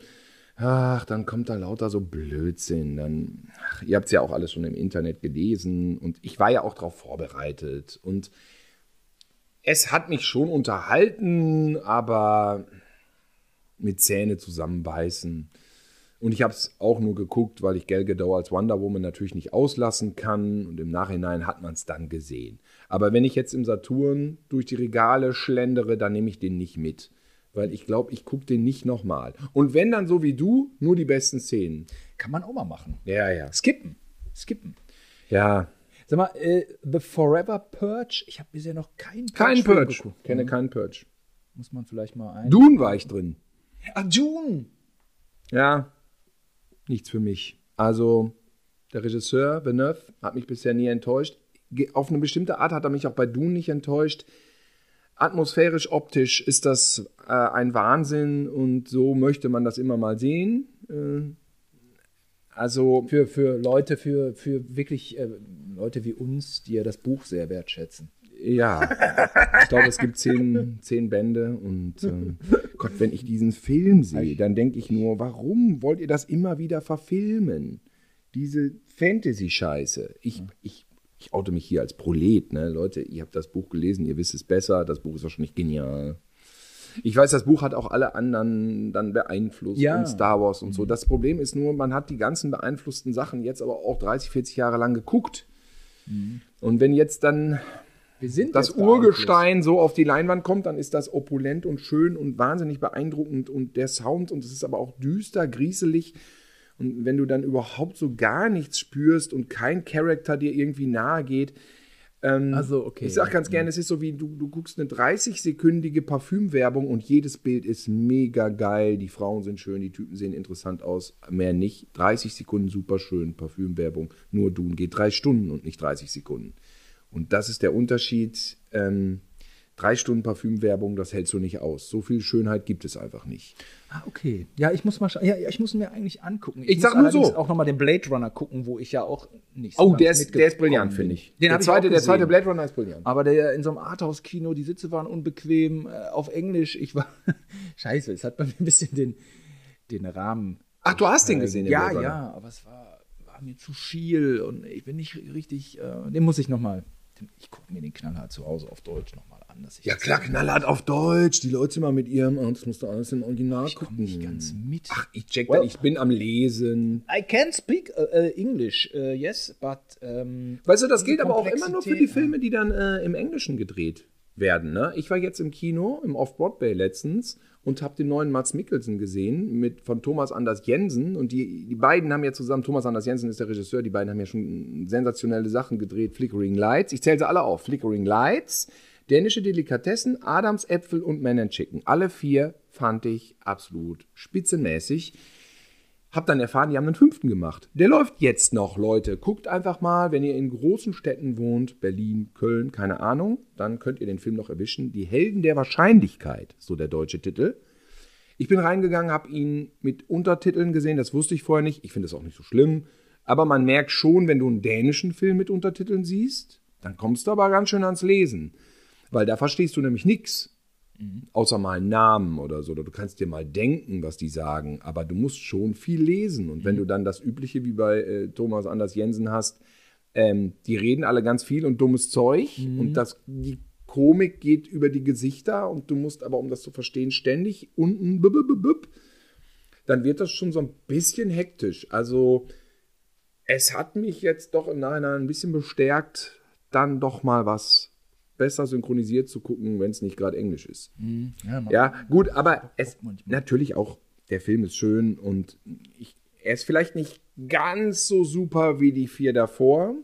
ach, dann kommt da lauter so Blödsinn. Dann, ach, ihr habt es ja auch alles schon im Internet gelesen und ich war ja auch darauf vorbereitet und es hat mich schon unterhalten, aber mit Zähne zusammenbeißen. Und ich habe es auch nur geguckt, weil ich Gal Gadot als Wonder Woman natürlich nicht auslassen kann. Und im Nachhinein hat man es dann gesehen. Aber wenn ich jetzt im Saturn durch die Regale schlendere, dann nehme ich den nicht mit. Weil ich glaube, ich gucke den nicht nochmal. Und wenn dann so wie du, nur die besten Szenen. Kann man auch mal machen. Ja, ja. Skippen. Skippen. Ja, Sag mal, äh, The Forever Purge, ich habe bisher noch keinen kein Purge-Film Purge. geguckt. Kenne keinen Purge. Muss man vielleicht mal ein. Dune war ich drin. Ach, Dune! Ja, nichts für mich. Also, der Regisseur Villeneuve hat mich bisher nie enttäuscht. Auf eine bestimmte Art hat er mich auch bei Dune nicht enttäuscht. Atmosphärisch, optisch ist das äh, ein Wahnsinn und so möchte man das immer mal sehen. Äh, also, Für, für Leute, für, für wirklich äh, Leute wie uns, die ja das Buch sehr wertschätzen. Ja, ich glaube, es gibt zehn, zehn Bände und ähm, Gott, wenn ich diesen Film sehe, dann denke ich nur, warum wollt ihr das immer wieder verfilmen? Diese Fantasy-Scheiße. Ich, ich, ich oute mich hier als Prolet, ne? Leute, ihr habt das Buch gelesen, ihr wisst es besser, das Buch ist wahrscheinlich genial. Ich weiß, das Buch hat auch alle anderen dann beeinflusst Ja. und Star Wars und so. Das Problem ist nur, man hat die ganzen beeinflussten Sachen jetzt aber auch 30, 40 Jahre lang geguckt. Und wenn jetzt dann das. Urgestein so auf die Leinwand kommt, dann ist das opulent und schön und wahnsinnig beeindruckend und der Sound und es ist aber auch düster, grieselig. Und wenn du dann überhaupt so gar nichts spürst und kein Charakter dir irgendwie nahe geht, ähm, Also, okay. ich sag ganz gerne, es ist so wie du, du guckst eine 30-sekündige Parfümwerbung und jedes Bild ist mega geil. Die Frauen sind schön, die Typen sehen interessant aus. Mehr nicht. 30 Sekunden super schön, Parfümwerbung. Nur Dune geht drei Stunden und nicht 30 Sekunden. Und das ist der Unterschied. Ähm, drei Stunden Parfümwerbung, das hältst du nicht aus. So viel Schönheit gibt es einfach nicht. Ah, okay. Ja, ich muss mal ja, ich muss mir eigentlich angucken. Ich muss sag nur so. auch nochmal den Blade Runner gucken, wo ich ja auch nicht so Oh, der ist, der ist brillant, finde ich. Den der, ich zweite, auch der zweite. Blade Runner ist brillant. Aber der in so einem Arthouse-Kino, die Sitze waren unbequem, äh, auf Englisch. Ich war. Scheiße, es hat bei mir ein bisschen den, den Rahmen. Ach, du hast den gesehen, den Ja, Blade Runner? ja, aber es war, war mir zu viel und ich bin nicht richtig. Äh, den muss ich nochmal. Ich gucke mir den Knallhart zu Hause auf Deutsch nochmal an. Dass ich Ja klar, knallhart auf Deutsch. Die Leute immer mit ihrem, oh, das musst du alles im Original Ich gucken. nicht ganz mit. Ach, ich check Well- ich bin am Lesen. I can speak uh, uh, English, uh, yes, but um, Weißt du, das gilt aber auch immer nur für die Filme, die dann äh, im Englischen gedreht werden. Ne? Ich war jetzt im Kino, im Off-Broadway letztens und habe den neuen Mats Mikkelsen gesehen mit von Thomas Anders Jensen und die, die beiden haben ja zusammen, Thomas Anders Jensen ist der Regisseur, die beiden haben ja schon sensationelle Sachen gedreht, Flickering Lights, ich zähle sie alle auf, Flickering Lights, Dänische Delikatessen, Adams Äpfel und Man and Chicken. Alle vier fand ich absolut spitzenmäßig. Hab dann erfahren, die haben einen fünften gemacht. Der läuft jetzt noch, Leute. Guckt einfach mal, wenn ihr in großen Städten wohnt, Berlin, Köln, keine Ahnung, dann könnt ihr den Film noch erwischen. Die Helden der Wahrscheinlichkeit, so der deutsche Titel. Ich bin reingegangen, habe ihn mit Untertiteln gesehen, das wusste ich vorher nicht. Ich finde es auch nicht so schlimm. Aber man merkt schon, wenn du einen dänischen Film mit Untertiteln siehst, dann kommst du aber ganz schön ans Lesen. Weil da verstehst du nämlich nichts. Außer mal Namen oder so. Oder du kannst dir mal denken, was die sagen. Aber du musst schon viel lesen. Und wenn du dann das Übliche wie bei äh, Thomas Anders Jensen hast, Ähm, die reden alle ganz viel und dummes Zeug und das, die Komik geht über die Gesichter und du musst aber, um das zu verstehen, ständig unten bub, bub, bub, dann wird das schon so ein bisschen hektisch. Also es hat mich jetzt doch im Nachhinein ein bisschen bestärkt, dann doch mal was besser synchronisiert zu gucken, wenn es nicht gerade Englisch ist. Ja, Ja, gut, aber es natürlich auch, der Film ist schön und ich, er ist vielleicht nicht ganz so super wie die vier davor.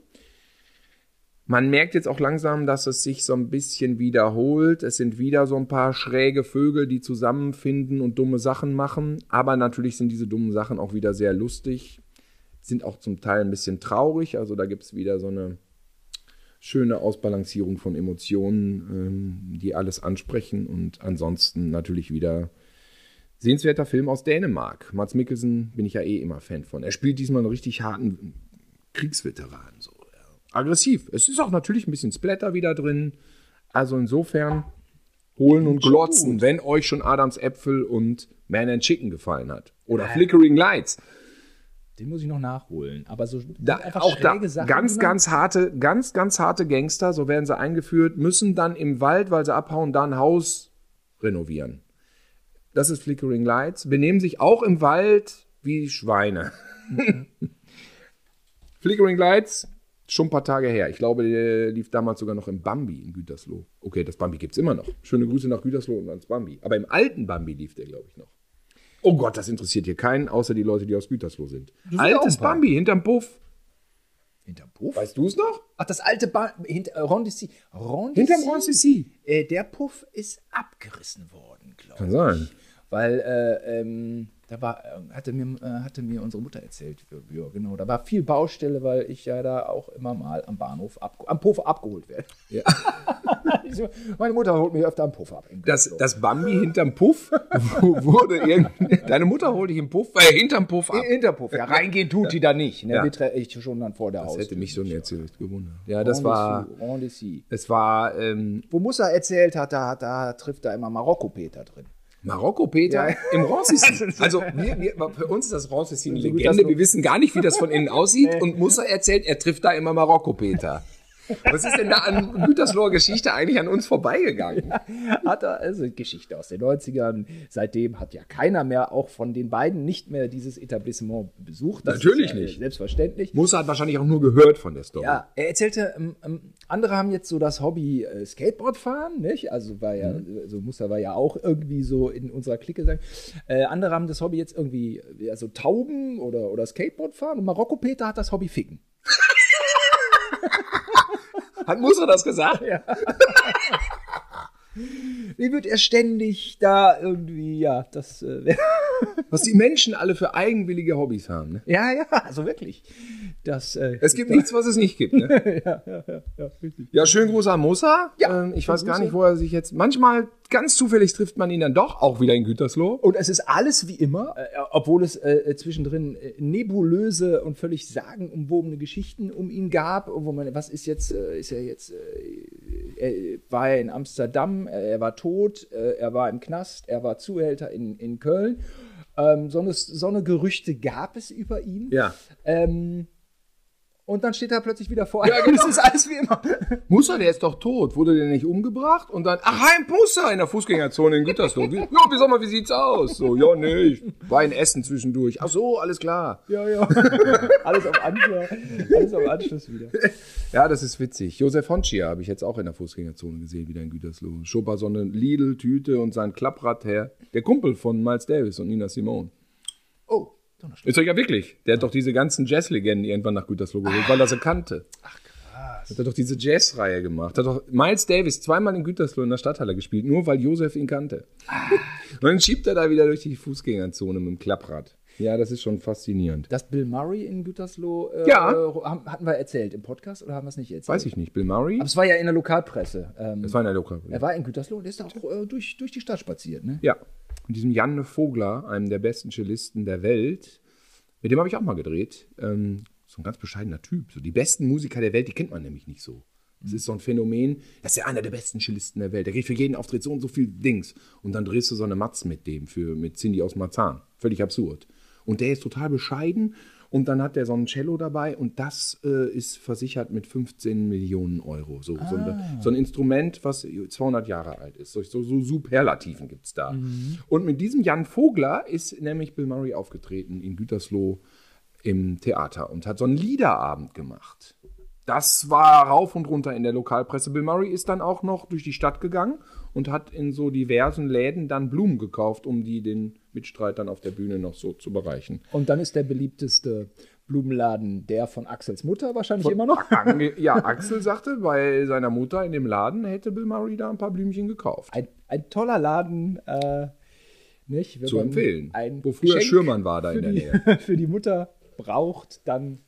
Man merkt jetzt auch langsam, dass es sich so ein bisschen wiederholt. Es sind wieder so ein paar schräge Vögel, die zusammenfinden und dumme Sachen machen. Aber natürlich sind diese dummen Sachen auch wieder sehr lustig. Sind auch zum Teil ein bisschen traurig. Also da gibt es wieder so eine schöne Ausbalancierung von Emotionen, ähm, die alles ansprechen. Und ansonsten natürlich wieder sehenswerter Film aus Dänemark. Mats Mikkelsen bin ich ja eh immer Fan von. Er spielt diesmal einen richtig harten Kriegsveteran. So. Aggressiv. Es ist auch natürlich ein bisschen Splatter wieder drin. Also insofern holen und glotzen, wenn euch schon Adams Äpfel und Man and Chicken gefallen hat. Oder Flickering Lights. Den muss ich noch nachholen. Aber so Da, einfach auch da Sachen, ganz, man- ganz harte, ganz, ganz harte Gangster, so werden sie eingeführt, müssen dann im Wald, weil sie abhauen, da ein Haus renovieren. Das ist Flickering Lights. Benehmen sich auch im Wald wie Schweine. Flickering Lights, schon ein paar Tage her. Ich glaube, der lief damals sogar noch im Bambi in Gütersloh. Okay, das Bambi gibt es immer noch. Schöne Grüße nach Gütersloh und ans Bambi. Aber im alten Bambi lief der, glaube ich, noch. Oh Gott, das interessiert hier keinen, außer die Leute, die aus Gütersloh sind. Altes. Bambi hinterm Puff. Hinterm Puff? Weißt du es noch? Ach, das alte ba hinter, äh, Rondici. Rondici. Hinterm Rondici. Äh, der Puff ist abgerissen worden, glaube ich. Kann sein. Weil äh, ähm, da war, äh, hatte, mir, äh, hatte mir unsere Mutter erzählt, ja, genau, da war viel Baustelle, weil ich ja da auch immer mal am Bahnhof, ab, am Puff abgeholt werde. Ja. So, Meine Mutter holt mich öfter am Puff ab. Das, das Bambi hinterm Puff wurde irgendwie. Deine Mutter holt dich im Puff, äh, hinterm Puff ab. Hinter Puff, ja, reingehen tut die da nicht. Ne? Ja. Wir ich schon dann vor der Das Haustür. hätte mich schon jetzt gewundert. Ja, das war. Es war ähm, Wo Musa erzählt hat, da, da trifft da immer Marokko-Peter drin. Marokko-Peter Ja. im Rancicin. Also wir, wir, für uns ist das gut, Legende. Wir wissen gar nicht, wie das von innen aussieht. Und Musa erzählt, er trifft da immer Marokko-Peter. Was ist denn da an Gütersloher Geschichte eigentlich an uns vorbeigegangen? Hat er, also Geschichte aus den 90ern. Seitdem hat ja keiner mehr, auch von den beiden, nicht mehr dieses Etablissement besucht. Das Natürlich ja, nicht. Selbstverständlich. Musa hat wahrscheinlich auch nur gehört von der Story. Ja, er erzählte, ähm, ähm, andere haben jetzt so das Hobby äh, Skateboard fahren, nicht? Also war ja, Mhm. also Muster war ja auch irgendwie so in unserer Clique sagen. Äh, andere haben das Hobby jetzt irgendwie, also Tauben oder, oder Skateboard fahren und Marokko Peter hat das Hobby Ficken. Hat Musa das gesagt? Wie wird er ständig da irgendwie, ja, das, äh, Was die Menschen alle für eigenwillige Hobbys haben. Ne? ja, ja, also wirklich. Das, äh, Es gibt nichts, was es nicht gibt. Ne? ja, ja, ja, ja, richtig. Ja, schönen Gruß an Musa. Ja, ähm, ich weiß gar nicht, wo er sich jetzt. Manchmal, ganz zufällig, trifft man ihn dann doch auch wieder in Gütersloh. Und es ist alles wie immer, äh, obwohl es äh, zwischendrin äh, nebulöse und völlig sagenumwobene Geschichten um ihn gab, wo man, was ist jetzt, äh, ist er jetzt, äh, er war er in Amsterdam, er war tot, äh, er war im Knast, er war Zuhälter in, in Köln. Ähm, so, eine, so eine Gerüchte gab es über ihn. Ja. Ähm, und dann steht er plötzlich wieder vor. Ja, genau. Es ist alles wie immer. Musa, der ist doch tot. Wurde der nicht umgebracht? Und dann, ach, Heim Musa in der Fußgängerzone in Gütersloh. Wie, ja, wie sag mal, wie sieht's aus? So, ja, nee, ich war in Essen zwischendurch. Ach so, alles klar. Ja, ja. alles auf Anschluss, alles auf Anschluss wieder. Ja, das ist witzig. Josef Honcia habe ich jetzt auch in der Fußgängerzone gesehen, wieder in Gütersloh. Schob so eine Lidl-Tüte und sein Klapprad her. Der Kumpel von Miles Davis und Nina Simone. Oh. Ist doch ja wirklich. Der hat doch diese ganzen Jazz-Legenden irgendwann nach Gütersloh geholt, weil er sie kannte. Ach krass. Hat er doch diese Jazz-Reihe gemacht. Hat doch Miles Davis zweimal in Gütersloh in der Stadthalle gespielt, nur weil Josef ihn kannte. Und dann schiebt er da wieder durch die Fußgängerzone mit dem Klapprad. Ja, das ist schon faszinierend. Dass Bill Murray in Gütersloh äh, Ja. äh, hatten wir erzählt im Podcast oder haben wir es nicht erzählt? Weiß ich nicht. Bill Murray? Aber es war ja in der Lokalpresse. Ähm, Das war in der Lokal. er war in Gütersloh und ist da auch äh, durch, durch die Stadt spaziert. Ne? Ja. Und diesem Janne Vogler, einem der besten Cellisten der Welt, mit dem habe ich auch mal gedreht. Ähm, so ein ganz bescheidener Typ. So die besten Musiker der Welt, die kennt man nämlich nicht so. Das ist so ein Phänomen, das ist ja einer der besten Cellisten der Welt. Der kriegt für jeden Auftritt so und so viel Dings. Und dann drehst du so eine Matz mit dem, für, mit Cindy aus Marzahn. Völlig absurd. Und der ist total bescheiden Und dann hat der so ein Cello dabei und das äh, ist versichert mit 15 Millionen Euro. So, so, ein, so ein Instrument, was 200 Jahre alt ist. So, so, so Superlativen gibt es da. Und mit diesem Jan Vogler ist nämlich Bill Murray aufgetreten in Gütersloh im Theater und hat so einen Liederabend gemacht. Das war rauf und runter in der Lokalpresse. Bill Murray ist dann auch noch durch die Stadt gegangen und hat in so diversen Läden dann Blumen gekauft, um die den Mitstreitern auf der Bühne noch so zu bereichen. Und dann ist der beliebteste Blumenladen der von Axels Mutter wahrscheinlich immer noch. Ja, Axel sagte, bei seiner Mutter in dem Laden hätte Bill Murray da ein paar Blümchen gekauft. Ein, ein toller Laden, äh, nicht? Wenn Zu empfehlen. Ein Wo früher Geschenk Schürmann war da in der die, Nähe. Für die Mutter braucht, dann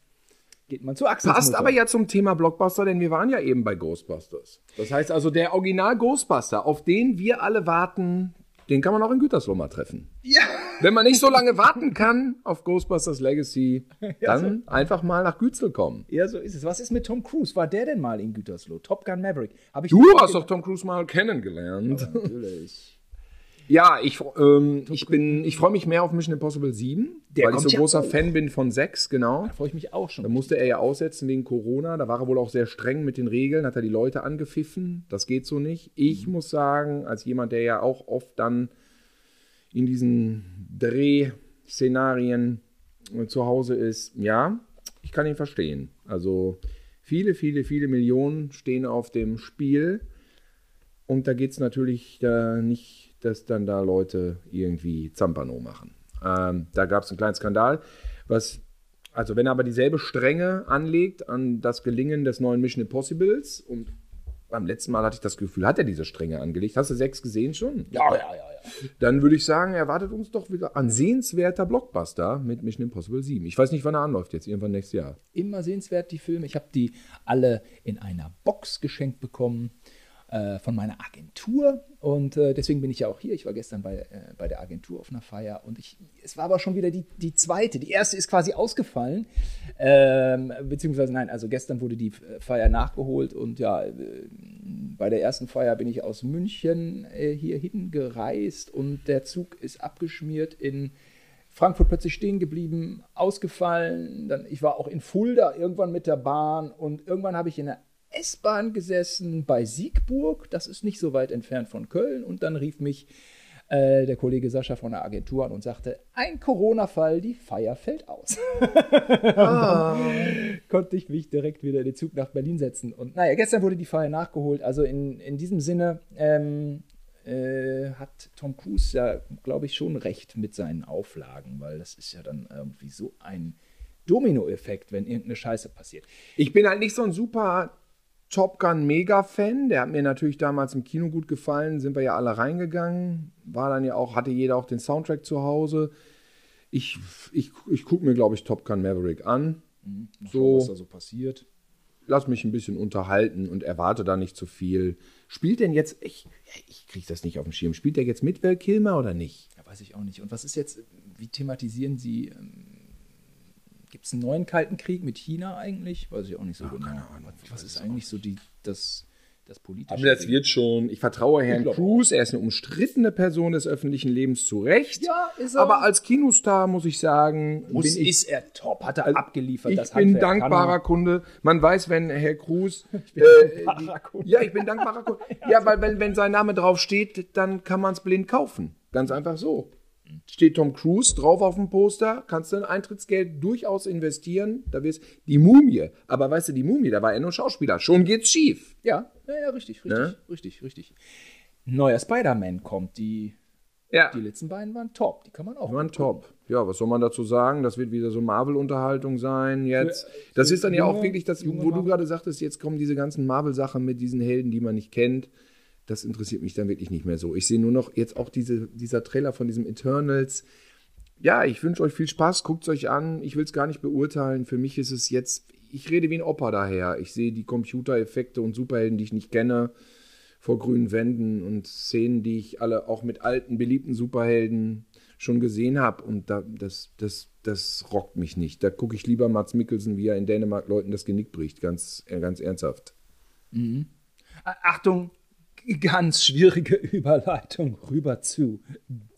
geht man zu Axels Passt aber ja zum Thema Blockbuster, denn wir waren ja eben bei Ghostbusters. Das heißt also, der Original Ghostbuster, auf den wir alle warten, den kann man auch in Gütersloh mal treffen. Ja. Wenn man nicht so lange warten kann auf Ghostbusters Legacy, dann einfach mal nach Gützel kommen. ja, so ist es. Was ist mit Tom Cruise? War der denn mal in Gütersloh? Top Gun Maverick. Hab ich Du hast doch Tom Cruise mal kennengelernt. Natürlich. Ja, ich, ähm, ich bin, ich freue mich mehr auf Mission Impossible 7, Der weil ich so ja großer auch. Fan bin von 6, genau. Da freue ich mich auch schon. Da musste er ja aussetzen wegen Corona. Da war er wohl auch sehr streng mit den Regeln, hat er die Leute angepfiffen. Das geht so nicht. Ich Mhm. muss sagen, als jemand, der ja auch oft dann in diesen Drehszenarien äh, zu Hause ist, ja, ich kann ihn verstehen. Also viele, viele, viele Millionen stehen auf dem Spiel. Und da geht es natürlich da nicht, dass dann da Leute irgendwie Zampano machen. Ähm, da gab es einen kleinen Skandal, was, also wenn er aber dieselbe Strenge anlegt an das Gelingen des neuen Mission Impossibles und beim letzten Mal hatte ich das Gefühl, hat er diese Strenge angelegt. Hast du sechs gesehen schon? ja, ja, ja, ja. Dann würde ich sagen, erwartet uns doch wieder ein sehenswerter Blockbuster mit Mission Impossible 7. Ich weiß nicht, wann er anläuft jetzt, irgendwann nächstes Jahr. Immer sehenswert, die Filme. Ich habe die alle in einer Box geschenkt bekommen äh, von meiner Agentur. Und äh, deswegen bin ich ja auch hier. Ich war gestern bei, äh, bei der Agentur auf einer Feier. Und ich, es war aber schon wieder die, die zweite. Die erste ist quasi ausgefallen. Ähm, beziehungsweise, nein, also gestern wurde die äh, Feier nachgeholt. Und ja, äh, bei der ersten Feier bin ich aus München äh, hier hingereist. Und der Zug ist abgeschmiert in Frankfurt plötzlich stehen geblieben, ausgefallen. Dann, ich war auch in Fulda irgendwann mit der Bahn und irgendwann habe ich in der S-Bahn gesessen bei Siegburg. Das ist nicht so weit entfernt von Köln. Und dann rief mich äh, der Kollege Sascha von der Agentur an und sagte: Ein Corona-Fall, die Feier fällt aus. Konnte ich mich direkt wieder in den Zug nach Berlin setzen. Und naja, gestern wurde die Feier nachgeholt. Also in, in diesem Sinne ähm, äh, hat Tom Cruise ja, glaube ich, schon recht mit seinen Auflagen, weil das ist ja dann irgendwie so ein Dominoeffekt, wenn irgendeine Scheiße passiert. Ich bin halt nicht so ein super Top Gun Mega-Fan. Der hat mir natürlich damals im Kino gut gefallen. Sind wir ja alle reingegangen. War dann ja auch, hatte jeder auch den Soundtrack zu Hause. Ich, ich, ich gucke mir, glaube ich, Top Gun Maverick an. So, was da so passiert. lass mich ein bisschen unterhalten und erwarte da nicht zu viel. Spielt denn jetzt, ich, ich kriege das nicht auf dem Schirm, spielt der jetzt mit Val Kilmer oder nicht? Ja, weiß ich auch nicht. Und was ist jetzt, wie thematisieren Sie, ähm, gibt es einen neuen Kalten Krieg mit China eigentlich? Weiß ich auch nicht so genau. keine Ahnung. Ich Was ist eigentlich so die, das, das politische? Aber das wird schon. Ich vertraue Herrn glaub Cruise. Er ist eine umstrittene Person des öffentlichen Lebens zu Recht. Ja, ist er. Aber als Kinostar muss ich sagen, Muss, ich, ist er top, hat er abgeliefert. ich das bin kann dankbarer er. Kunde. Man weiß, wenn Herr Cruise. bin äh, dankbarer Kunde. Ja, ich bin dankbarer Kunde. Ja, weil wenn, wenn sein Name drauf steht, dann kann man es blind kaufen. Ganz einfach so. Steht Tom Cruise drauf auf dem Poster, kannst du ein Eintrittsgeld durchaus investieren. Da wirst die Mumie. Aber weißt du, die Mumie, da war er nur Schauspieler. Schon geht's schief. Ja, ja, ja, richtig, richtig, Ne? richtig, richtig. Neuer Spider-Man kommt. Die, Ja. die letzten beiden waren top. Die kann man auch. Waren top. Ja, was soll man dazu sagen? Das wird wieder so Marvel-Unterhaltung sein jetzt. Das ist dann ja auch wirklich das, wo du gerade sagtest, jetzt kommen diese ganzen Marvel-Sachen mit diesen Helden, die man nicht kennt. Das interessiert mich dann wirklich nicht mehr so. Ich sehe nur noch jetzt auch diese, dieser Trailer von diesem Eternals. Ja, ich wünsche euch viel Spaß, guckt es euch an. Ich will es gar nicht beurteilen. Für mich ist es jetzt, ich rede wie ein Opa daher. Ich sehe die Computereffekte und Superhelden, die ich nicht kenne, vor grünen Wänden und Szenen, die ich alle auch mit alten, beliebten Superhelden schon gesehen habe. Und da, das, das, das rockt mich nicht. Da gucke ich lieber Mats Mikkelsen, wie er in Dänemark Leuten das Genick bricht. Ganz, ganz ernsthaft. A- Achtung, ganz schwierige Überleitung rüber zu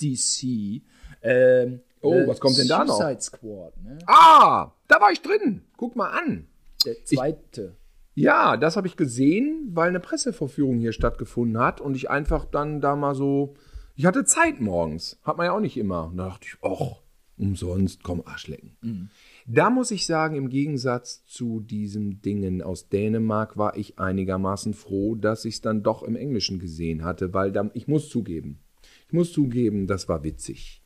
DC. Ähm, Oh, Äh, was kommt denn da noch? Suicide Squad, ne? Ah, da war ich drin. Guck mal an. Der zweite. Ja, das habe ich gesehen, weil eine Pressevorführung hier stattgefunden hat und ich einfach dann da mal so. Ich hatte Zeit morgens. Hat man ja auch nicht immer. Und da dachte ich, och, umsonst, komm, Arschlecken. Da muss ich sagen, im Gegensatz zu diesen Dingen aus Dänemark war ich einigermaßen froh, dass ich es dann doch im Englischen gesehen hatte, weil da, ich muss zugeben, ich muss zugeben, das war witzig.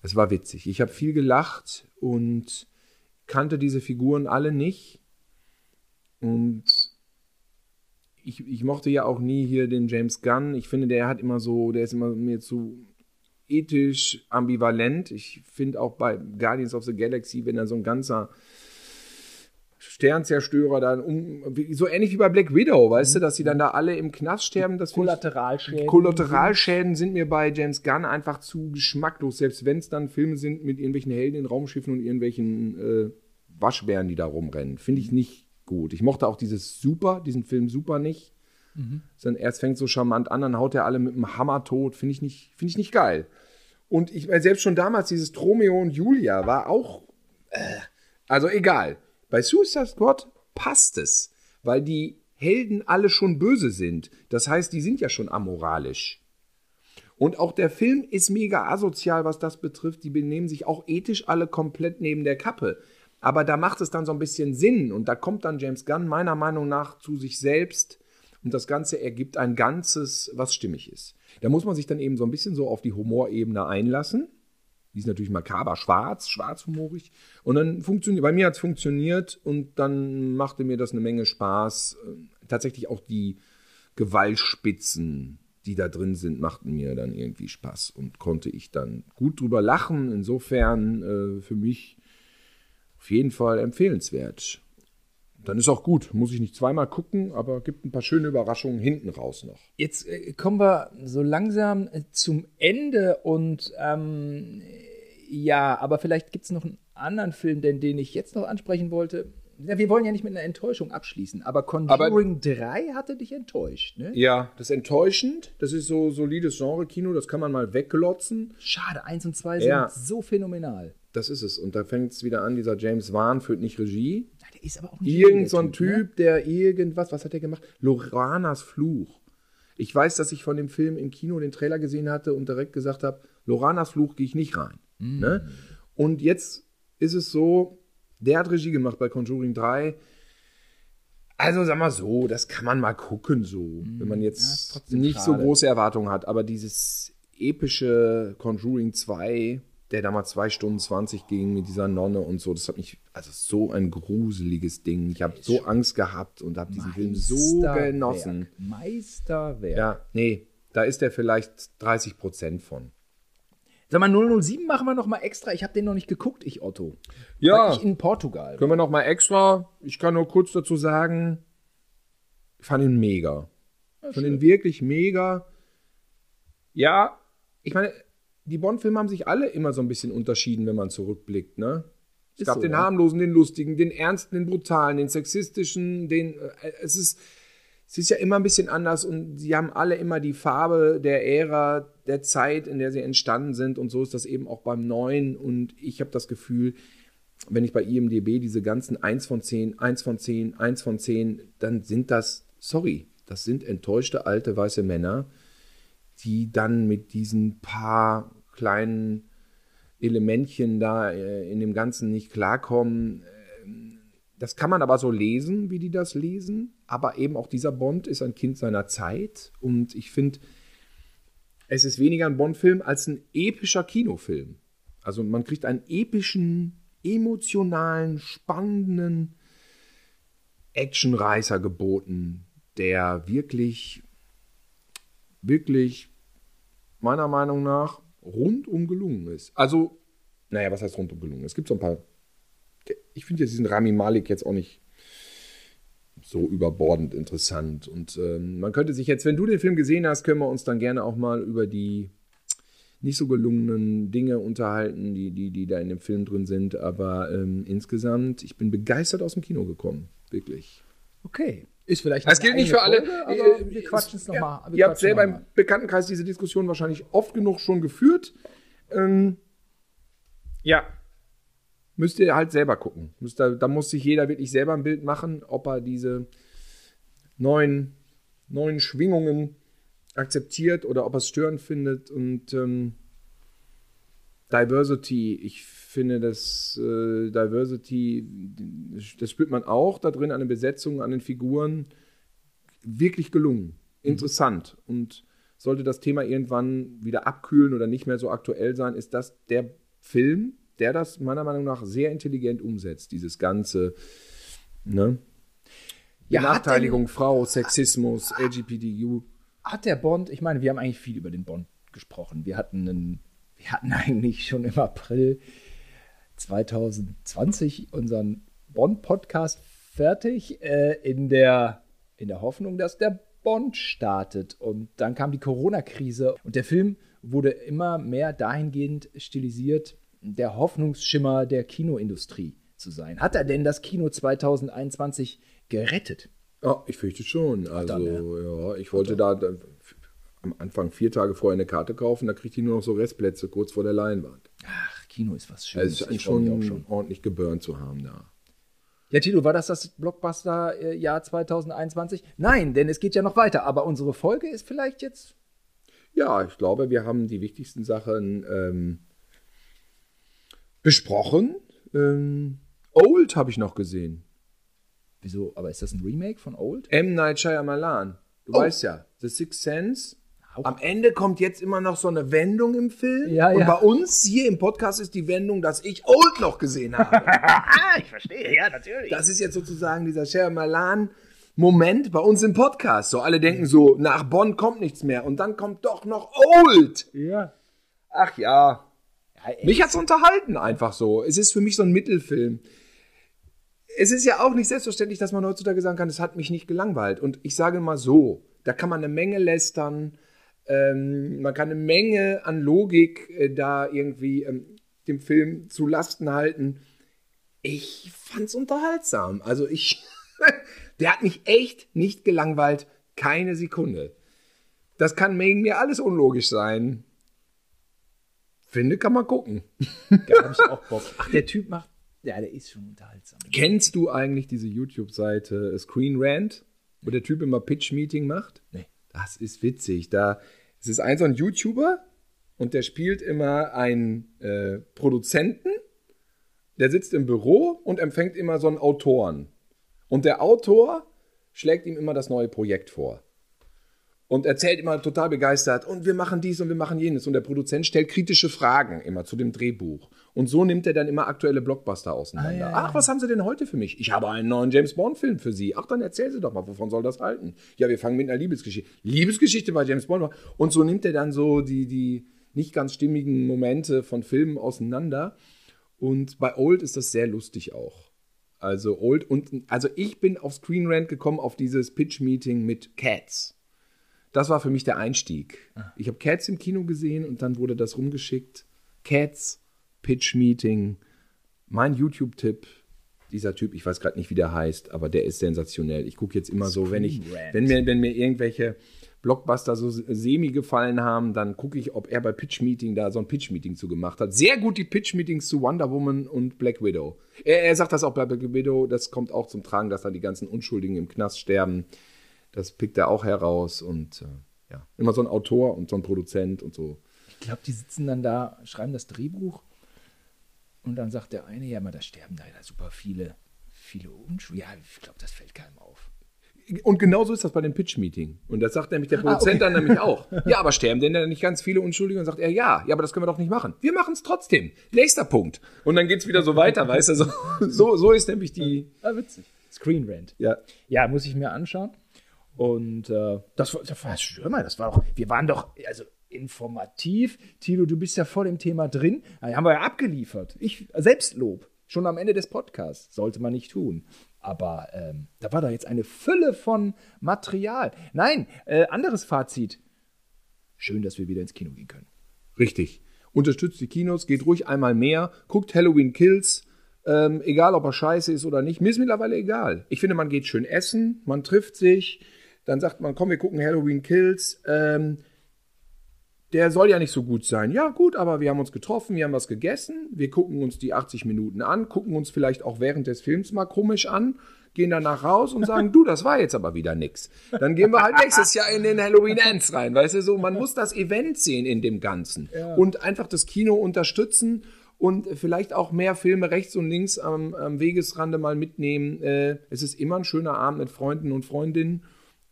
Es war witzig. Ich habe viel gelacht und kannte diese Figuren alle nicht. Und ich, ich mochte ja auch nie hier den James Gunn. Ich finde, der hat immer so, der ist immer mir zu ethisch ambivalent. Ich finde auch bei Guardians of the Galaxy, wenn dann so ein ganzer Sternzerstörer dann um, so ähnlich wie bei Black Widow, weißt du, dass sie dann da alle im Knast sterben, das finde ich Kollateralschäden. Kollateralschäden sind mir bei James Gunn einfach zu geschmacklos, selbst wenn es dann Filme sind mit irgendwelchen Helden in Raumschiffen und irgendwelchen äh, Waschbären, die da rumrennen. Finde ich nicht gut. Ich mochte auch dieses Super, diesen Film Super nicht. Dann erst fängt so charmant an, dann haut er alle mit dem Hammer tot. Finde ich nicht, ich nicht geil. Und ich meine, selbst schon damals dieses Tromeo und Julia war auch, äh, also egal. Bei Suicide Squad passt es, weil die Helden alle schon böse sind. Das heißt, die sind ja schon amoralisch. Und auch der Film ist mega asozial, was das betrifft. Die benehmen sich auch ethisch alle komplett neben der Kappe. Aber da macht es dann so ein bisschen Sinn. Und da kommt dann James Gunn meiner Meinung nach zu sich selbst. Und das Ganze ergibt ein Ganzes, was stimmig ist. Da muss man sich dann eben so ein bisschen so auf die Humorebene einlassen. Die ist natürlich makaber, schwarz, schwarzhumorig. Und dann funktioniert, bei mir hat es funktioniert und dann machte mir das eine Menge Spaß. Tatsächlich auch die Gewaltspitzen, die da drin sind, machten mir dann irgendwie Spaß und konnte ich dann gut drüber lachen. Insofern äh, für mich auf jeden Fall empfehlenswert. Dann ist auch gut, muss ich nicht zweimal gucken, aber gibt ein paar schöne Überraschungen hinten raus noch. Jetzt äh, kommen wir so langsam äh, zum Ende und ähm, ja, aber vielleicht gibt es noch einen anderen Film, den, den ich jetzt noch ansprechen wollte. Ja, wir wollen ja nicht mit einer Enttäuschung abschließen, aber Conjuring 3 hatte dich enttäuscht, ne? Ja, das ist enttäuschend. Das ist so solides Genre-Kino, das kann man mal wegglotzen. Schade, 1 und 2 sind Ja. so phänomenal. Das ist es. Und da fängt es wieder an, dieser James Wan führt nicht Regie. Ja, Der ist aber auch nicht Irgend der so ein Typ, ne? der irgendwas, was hat er gemacht? Loranas Fluch. Ich weiß, dass ich von dem Film im Kino den Trailer gesehen hatte und direkt gesagt habe, Loranas Fluch gehe ich nicht rein. Ne? Und jetzt ist es so, der hat Regie gemacht bei Conjuring 3. Also sag mal so, das kann man mal gucken so, wenn man Ja, ist jetzt trotzdem nicht so schade. große Erwartungen hat. Aber dieses epische Conjuring 2, der damals 2 Stunden 20 ging mit dieser Nonne und so, das hat mich, also so ein gruseliges Ding. Ich habe so Angst gehabt und habe diesen Film so genossen. Meisterwerk. Ja, nee, da ist er vielleicht 30 Prozent von. Sag mal, 007 machen wir noch mal extra. Ich habe den noch nicht geguckt, ich Otto. Ja. Weil ich in Portugal. Können wir noch mal extra, ich kann nur kurz dazu sagen, ich fand ihn mega. Ich fand ihn wirklich mega. Ja, ich meine, die Bond-Filme haben sich alle immer so ein bisschen unterschieden, wenn man zurückblickt, ne? Es Ist gab so, den harmlosen, den lustigen, den ernsten, den brutalen, den sexistischen, den. Äh, es ist. Es ist ja immer ein bisschen anders und sie haben alle immer die Farbe der Ära, der Zeit, in der sie entstanden sind und so ist das eben auch beim Neuen und ich habe das Gefühl, wenn ich bei IMDB diese ganzen 1 von 10, 1 von 10, 1 von 10, dann sind das, sorry, das sind enttäuschte alte weiße Männer, die dann mit diesen paar kleinen Elementchen da äh, in dem Ganzen nicht klarkommen. Ähm, Das kann man aber so lesen, wie die das lesen. Aber eben auch dieser Bond ist ein Kind seiner Zeit. Und ich finde, es ist weniger ein Bond-Film als ein epischer Kinofilm. Also man kriegt einen epischen, emotionalen, spannenden Actionreißer geboten, der wirklich, wirklich meiner Meinung nach rundum gelungen ist. Also, naja, was heißt rundum gelungen? Es gibt so ein paar. Ich finde jetzt diesen Rami Malik jetzt auch nicht so überbordend interessant. Und ähm, man könnte sich jetzt, wenn du den Film gesehen hast, können wir uns dann gerne auch mal über die nicht so gelungenen Dinge unterhalten, die, die, die da in dem Film drin sind. Aber ähm, insgesamt, ich bin begeistert aus dem Kino gekommen. Wirklich. Okay. Ist vielleicht Das gilt nicht für alle. Folge, aber wir quatschen es nochmal. Ihr habt selber im Bekanntenkreis diese Diskussion wahrscheinlich oft genug schon geführt. Ähm, Ja. Müsst ihr halt selber gucken. Müsst da, da muss sich jeder wirklich selber ein Bild machen, ob er diese neuen, neuen Schwingungen akzeptiert oder ob er es störend findet. Und ähm, Diversity, ich finde, dass äh, Diversity, das spürt man auch da drin an den Besetzungen, an den Figuren, wirklich gelungen, interessant. Und sollte das Thema irgendwann wieder abkühlen oder nicht mehr so aktuell sein, ist das der Film, der das meiner Meinung nach sehr intelligent umsetzt, dieses ganze, ne? Ja, hat Benachteiligung, denn- Frau, Sexismus, LGBTQ. Hat der Bond, ich meine, wir haben eigentlich viel über den Bond gesprochen. Wir hatten, einen, wir hatten eigentlich schon im April 2020 unseren Bond-Podcast fertig, äh, in, der, in der Hoffnung, dass der Bond startet. Und dann kam die Corona-Krise und der Film wurde immer mehr dahingehend stilisiert, der Hoffnungsschimmer der Kinoindustrie zu sein. Hat er denn das Kino 2021 gerettet? Ja, ich fürchte schon. Also, Dann, ja, ich wollte da, da am Anfang vier Tage vorher eine Karte kaufen, da kriegte ich nur noch so Restplätze kurz vor der Leinwand. Ach, Kino ist was Also Schönes. es ist schon, schon. ordentlich geburnt zu haben da. Ja, Tito, war das das Blockbuster-Jahr 2021? Nein, denn es geht ja noch weiter. Aber unsere Folge ist vielleicht jetzt. Ja, ich glaube, wir haben die wichtigsten Sachen ähm, besprochen. Ähm, Old habe ich noch gesehen. Wieso? Aber ist das ein Remake von Old? M. Night Shyamalan. Du Oh. weißt ja, The Sixth Sense. Am Ende kommt jetzt immer noch so eine Wendung im Film. Ja, Und ja. bei uns hier im Podcast ist die Wendung, dass ich Old noch gesehen habe. Ah, ich verstehe, ja, natürlich. Das ist jetzt sozusagen dieser Shyamalan-Moment bei uns im Podcast. So alle denken so, nach Bonn kommt nichts mehr. Und dann kommt doch noch Old. ja. Ach ja. ja Mich hat's unterhalten einfach so. Es ist für mich so ein Mittelfilm. Es ist ja auch nicht selbstverständlich, dass man heutzutage sagen kann, es hat mich nicht gelangweilt. Und ich sage mal so, da kann man eine Menge lästern, ähm, man kann eine Menge an Logik äh, da irgendwie ähm, dem Film zu Lasten halten. Ich fand's unterhaltsam. Also ich, der hat mich echt nicht gelangweilt, keine Sekunde. Das kann wegen mir alles unlogisch sein. Finde, kann man gucken. da hab ich auch Bock. Ach, der Typ macht. Ja, der ist schon unterhaltsam. Kennst du eigentlich diese YouTube-Seite Screen Rant, wo der Typ immer Pitch-Meeting macht? Nee. Das ist witzig. Da es ist ein so ein YouTuber und der spielt immer einen äh, Produzenten, der sitzt im Büro und empfängt immer so einen Autoren. Und der Autor schlägt ihm immer das neue Projekt vor. Und erzählt immer total begeistert, und wir machen dies und wir machen jenes. Und der Produzent stellt kritische Fragen immer zu dem Drehbuch. Und so nimmt er dann immer aktuelle Blockbuster auseinander. Ah, ja, ja. Ach, was haben Sie denn heute für mich? Ich habe einen neuen James Bond-Film für Sie. Ach, dann erzählen Sie doch mal, wovon soll das halten? Ja, wir fangen mit einer Liebesgeschichte. Liebesgeschichte bei James Bond. Und so nimmt er dann so die, die nicht ganz stimmigen Momente von Filmen auseinander. Und bei Old ist das sehr lustig auch. Also Old und also ich bin auf Screen Rant gekommen auf dieses Pitch Meeting mit Cats. Das war für mich der Einstieg. Ich habe Cats im Kino gesehen und dann wurde das rumgeschickt. Cats Pitch Meeting. Mein YouTube-Tipp. Dieser Typ, ich weiß gerade nicht, wie der heißt, aber der ist sensationell. Ich gucke jetzt immer so, wenn ich, Rant. wenn mir, wenn mir irgendwelche Blockbuster so semi gefallen haben, dann gucke ich, ob er bei Pitch Meeting da so ein Pitch Meeting zu gemacht hat. Sehr gut die Pitch Meetings zu Wonder Woman und Black Widow. Er, er sagt das auch bei Black Widow, das kommt auch zum Tragen, dass dann die ganzen Unschuldigen im Knast sterben. Das pickt er auch heraus und äh, ja, immer so ein Autor und so ein Produzent und so. Ich glaube, die sitzen dann da, schreiben das Drehbuch und dann sagt der eine, ja, mal, da sterben leider super viele, viele Unschuldige. Ja, ich glaube, das fällt keinem auf. Und genauso ist das bei dem Pitch-Meeting. Und das sagt nämlich der Produzent dann nämlich auch. Ja, aber sterben denn dann nicht ganz viele Unschuldige? Und sagt er, ja, ja, aber das können wir doch nicht machen. Wir machen es trotzdem. Nächster Punkt. Und dann geht es wieder so weiter, weißt du? So, so, so ist nämlich die. Ah, witzig. Screen Rant. Ja. Ja, muss ich mir anschauen. Und äh, das war, das war, hör mal, das war doch, wir waren doch, also informativ. Tilo, du bist ja voll im Thema drin. Da haben wir ja abgeliefert. Ich, Selbstlob. Schon am Ende des Podcasts. Sollte man nicht tun. Aber ähm, da war doch jetzt eine Fülle von Material. Nein, äh, anderes Fazit. Schön, dass wir wieder ins Kino gehen können. Richtig. Unterstützt die Kinos, geht ruhig einmal mehr, guckt Halloween Kills, ähm, egal ob er scheiße ist oder nicht. Mir ist mittlerweile egal. Ich finde, man geht schön essen, man trifft sich, dann sagt man, komm, wir gucken Halloween Kills. Ähm, der soll ja nicht so gut sein. Ja, gut, aber wir haben uns getroffen, wir haben was gegessen, wir gucken uns die 80 Minuten an, gucken uns vielleicht auch während des Films mal komisch an, gehen danach raus und sagen, du, das war jetzt aber wieder nix. Dann gehen wir halt nächstes Jahr in den Halloween Ends rein, weißt du, so, man muss das Event sehen in dem Ganzen und einfach das Kino unterstützen und vielleicht auch mehr Filme rechts und links am, am Wegesrande mal mitnehmen. Äh, es ist immer ein schöner Abend mit Freunden und Freundinnen.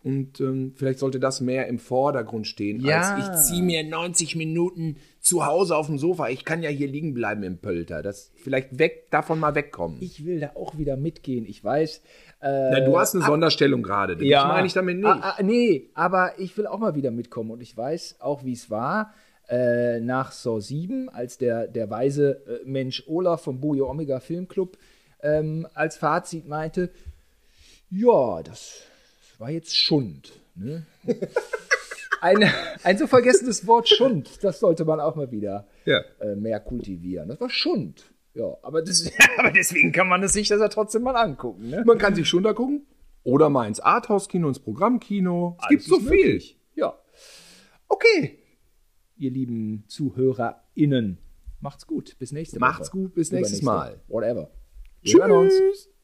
Und ähm, vielleicht sollte das mehr im Vordergrund stehen, Ja. als ich ziehe mir 90 Minuten zu Hause auf dem Sofa. Ich kann ja hier liegen bleiben im Pölter. Das vielleicht weg, davon mal wegkommen. Ich will da auch wieder mitgehen. Ich weiß. Äh, Na, du hast eine Sonderstellung gerade. Das meine ich damit nicht. Ah, ah, nee, aber ich will auch mal wieder mitkommen. Und ich weiß auch, wie es war. Äh, nach Saw 7, als der, der weise äh, Mensch Olaf vom Bojo Omega Filmclub ähm, als Fazit meinte, ja, das war jetzt Schund. Ne? ein, ein so vergessenes Wort Schund, das sollte man auch mal wieder Ja. äh, mehr kultivieren. Das war Schund. Ja, aber, das, aber deswegen kann man es sich das ja trotzdem mal angucken. Ne? Man kann sich schon da gucken. Oder mal ins Arthouse-Kino, ins Programmkino. Es gibt so viel. Ja. Okay. Ihr lieben ZuhörerInnen, macht's gut. Bis nächste Woche. Macht's gut, bis nächstes. Mal. Whatever. Wir. Tschüss.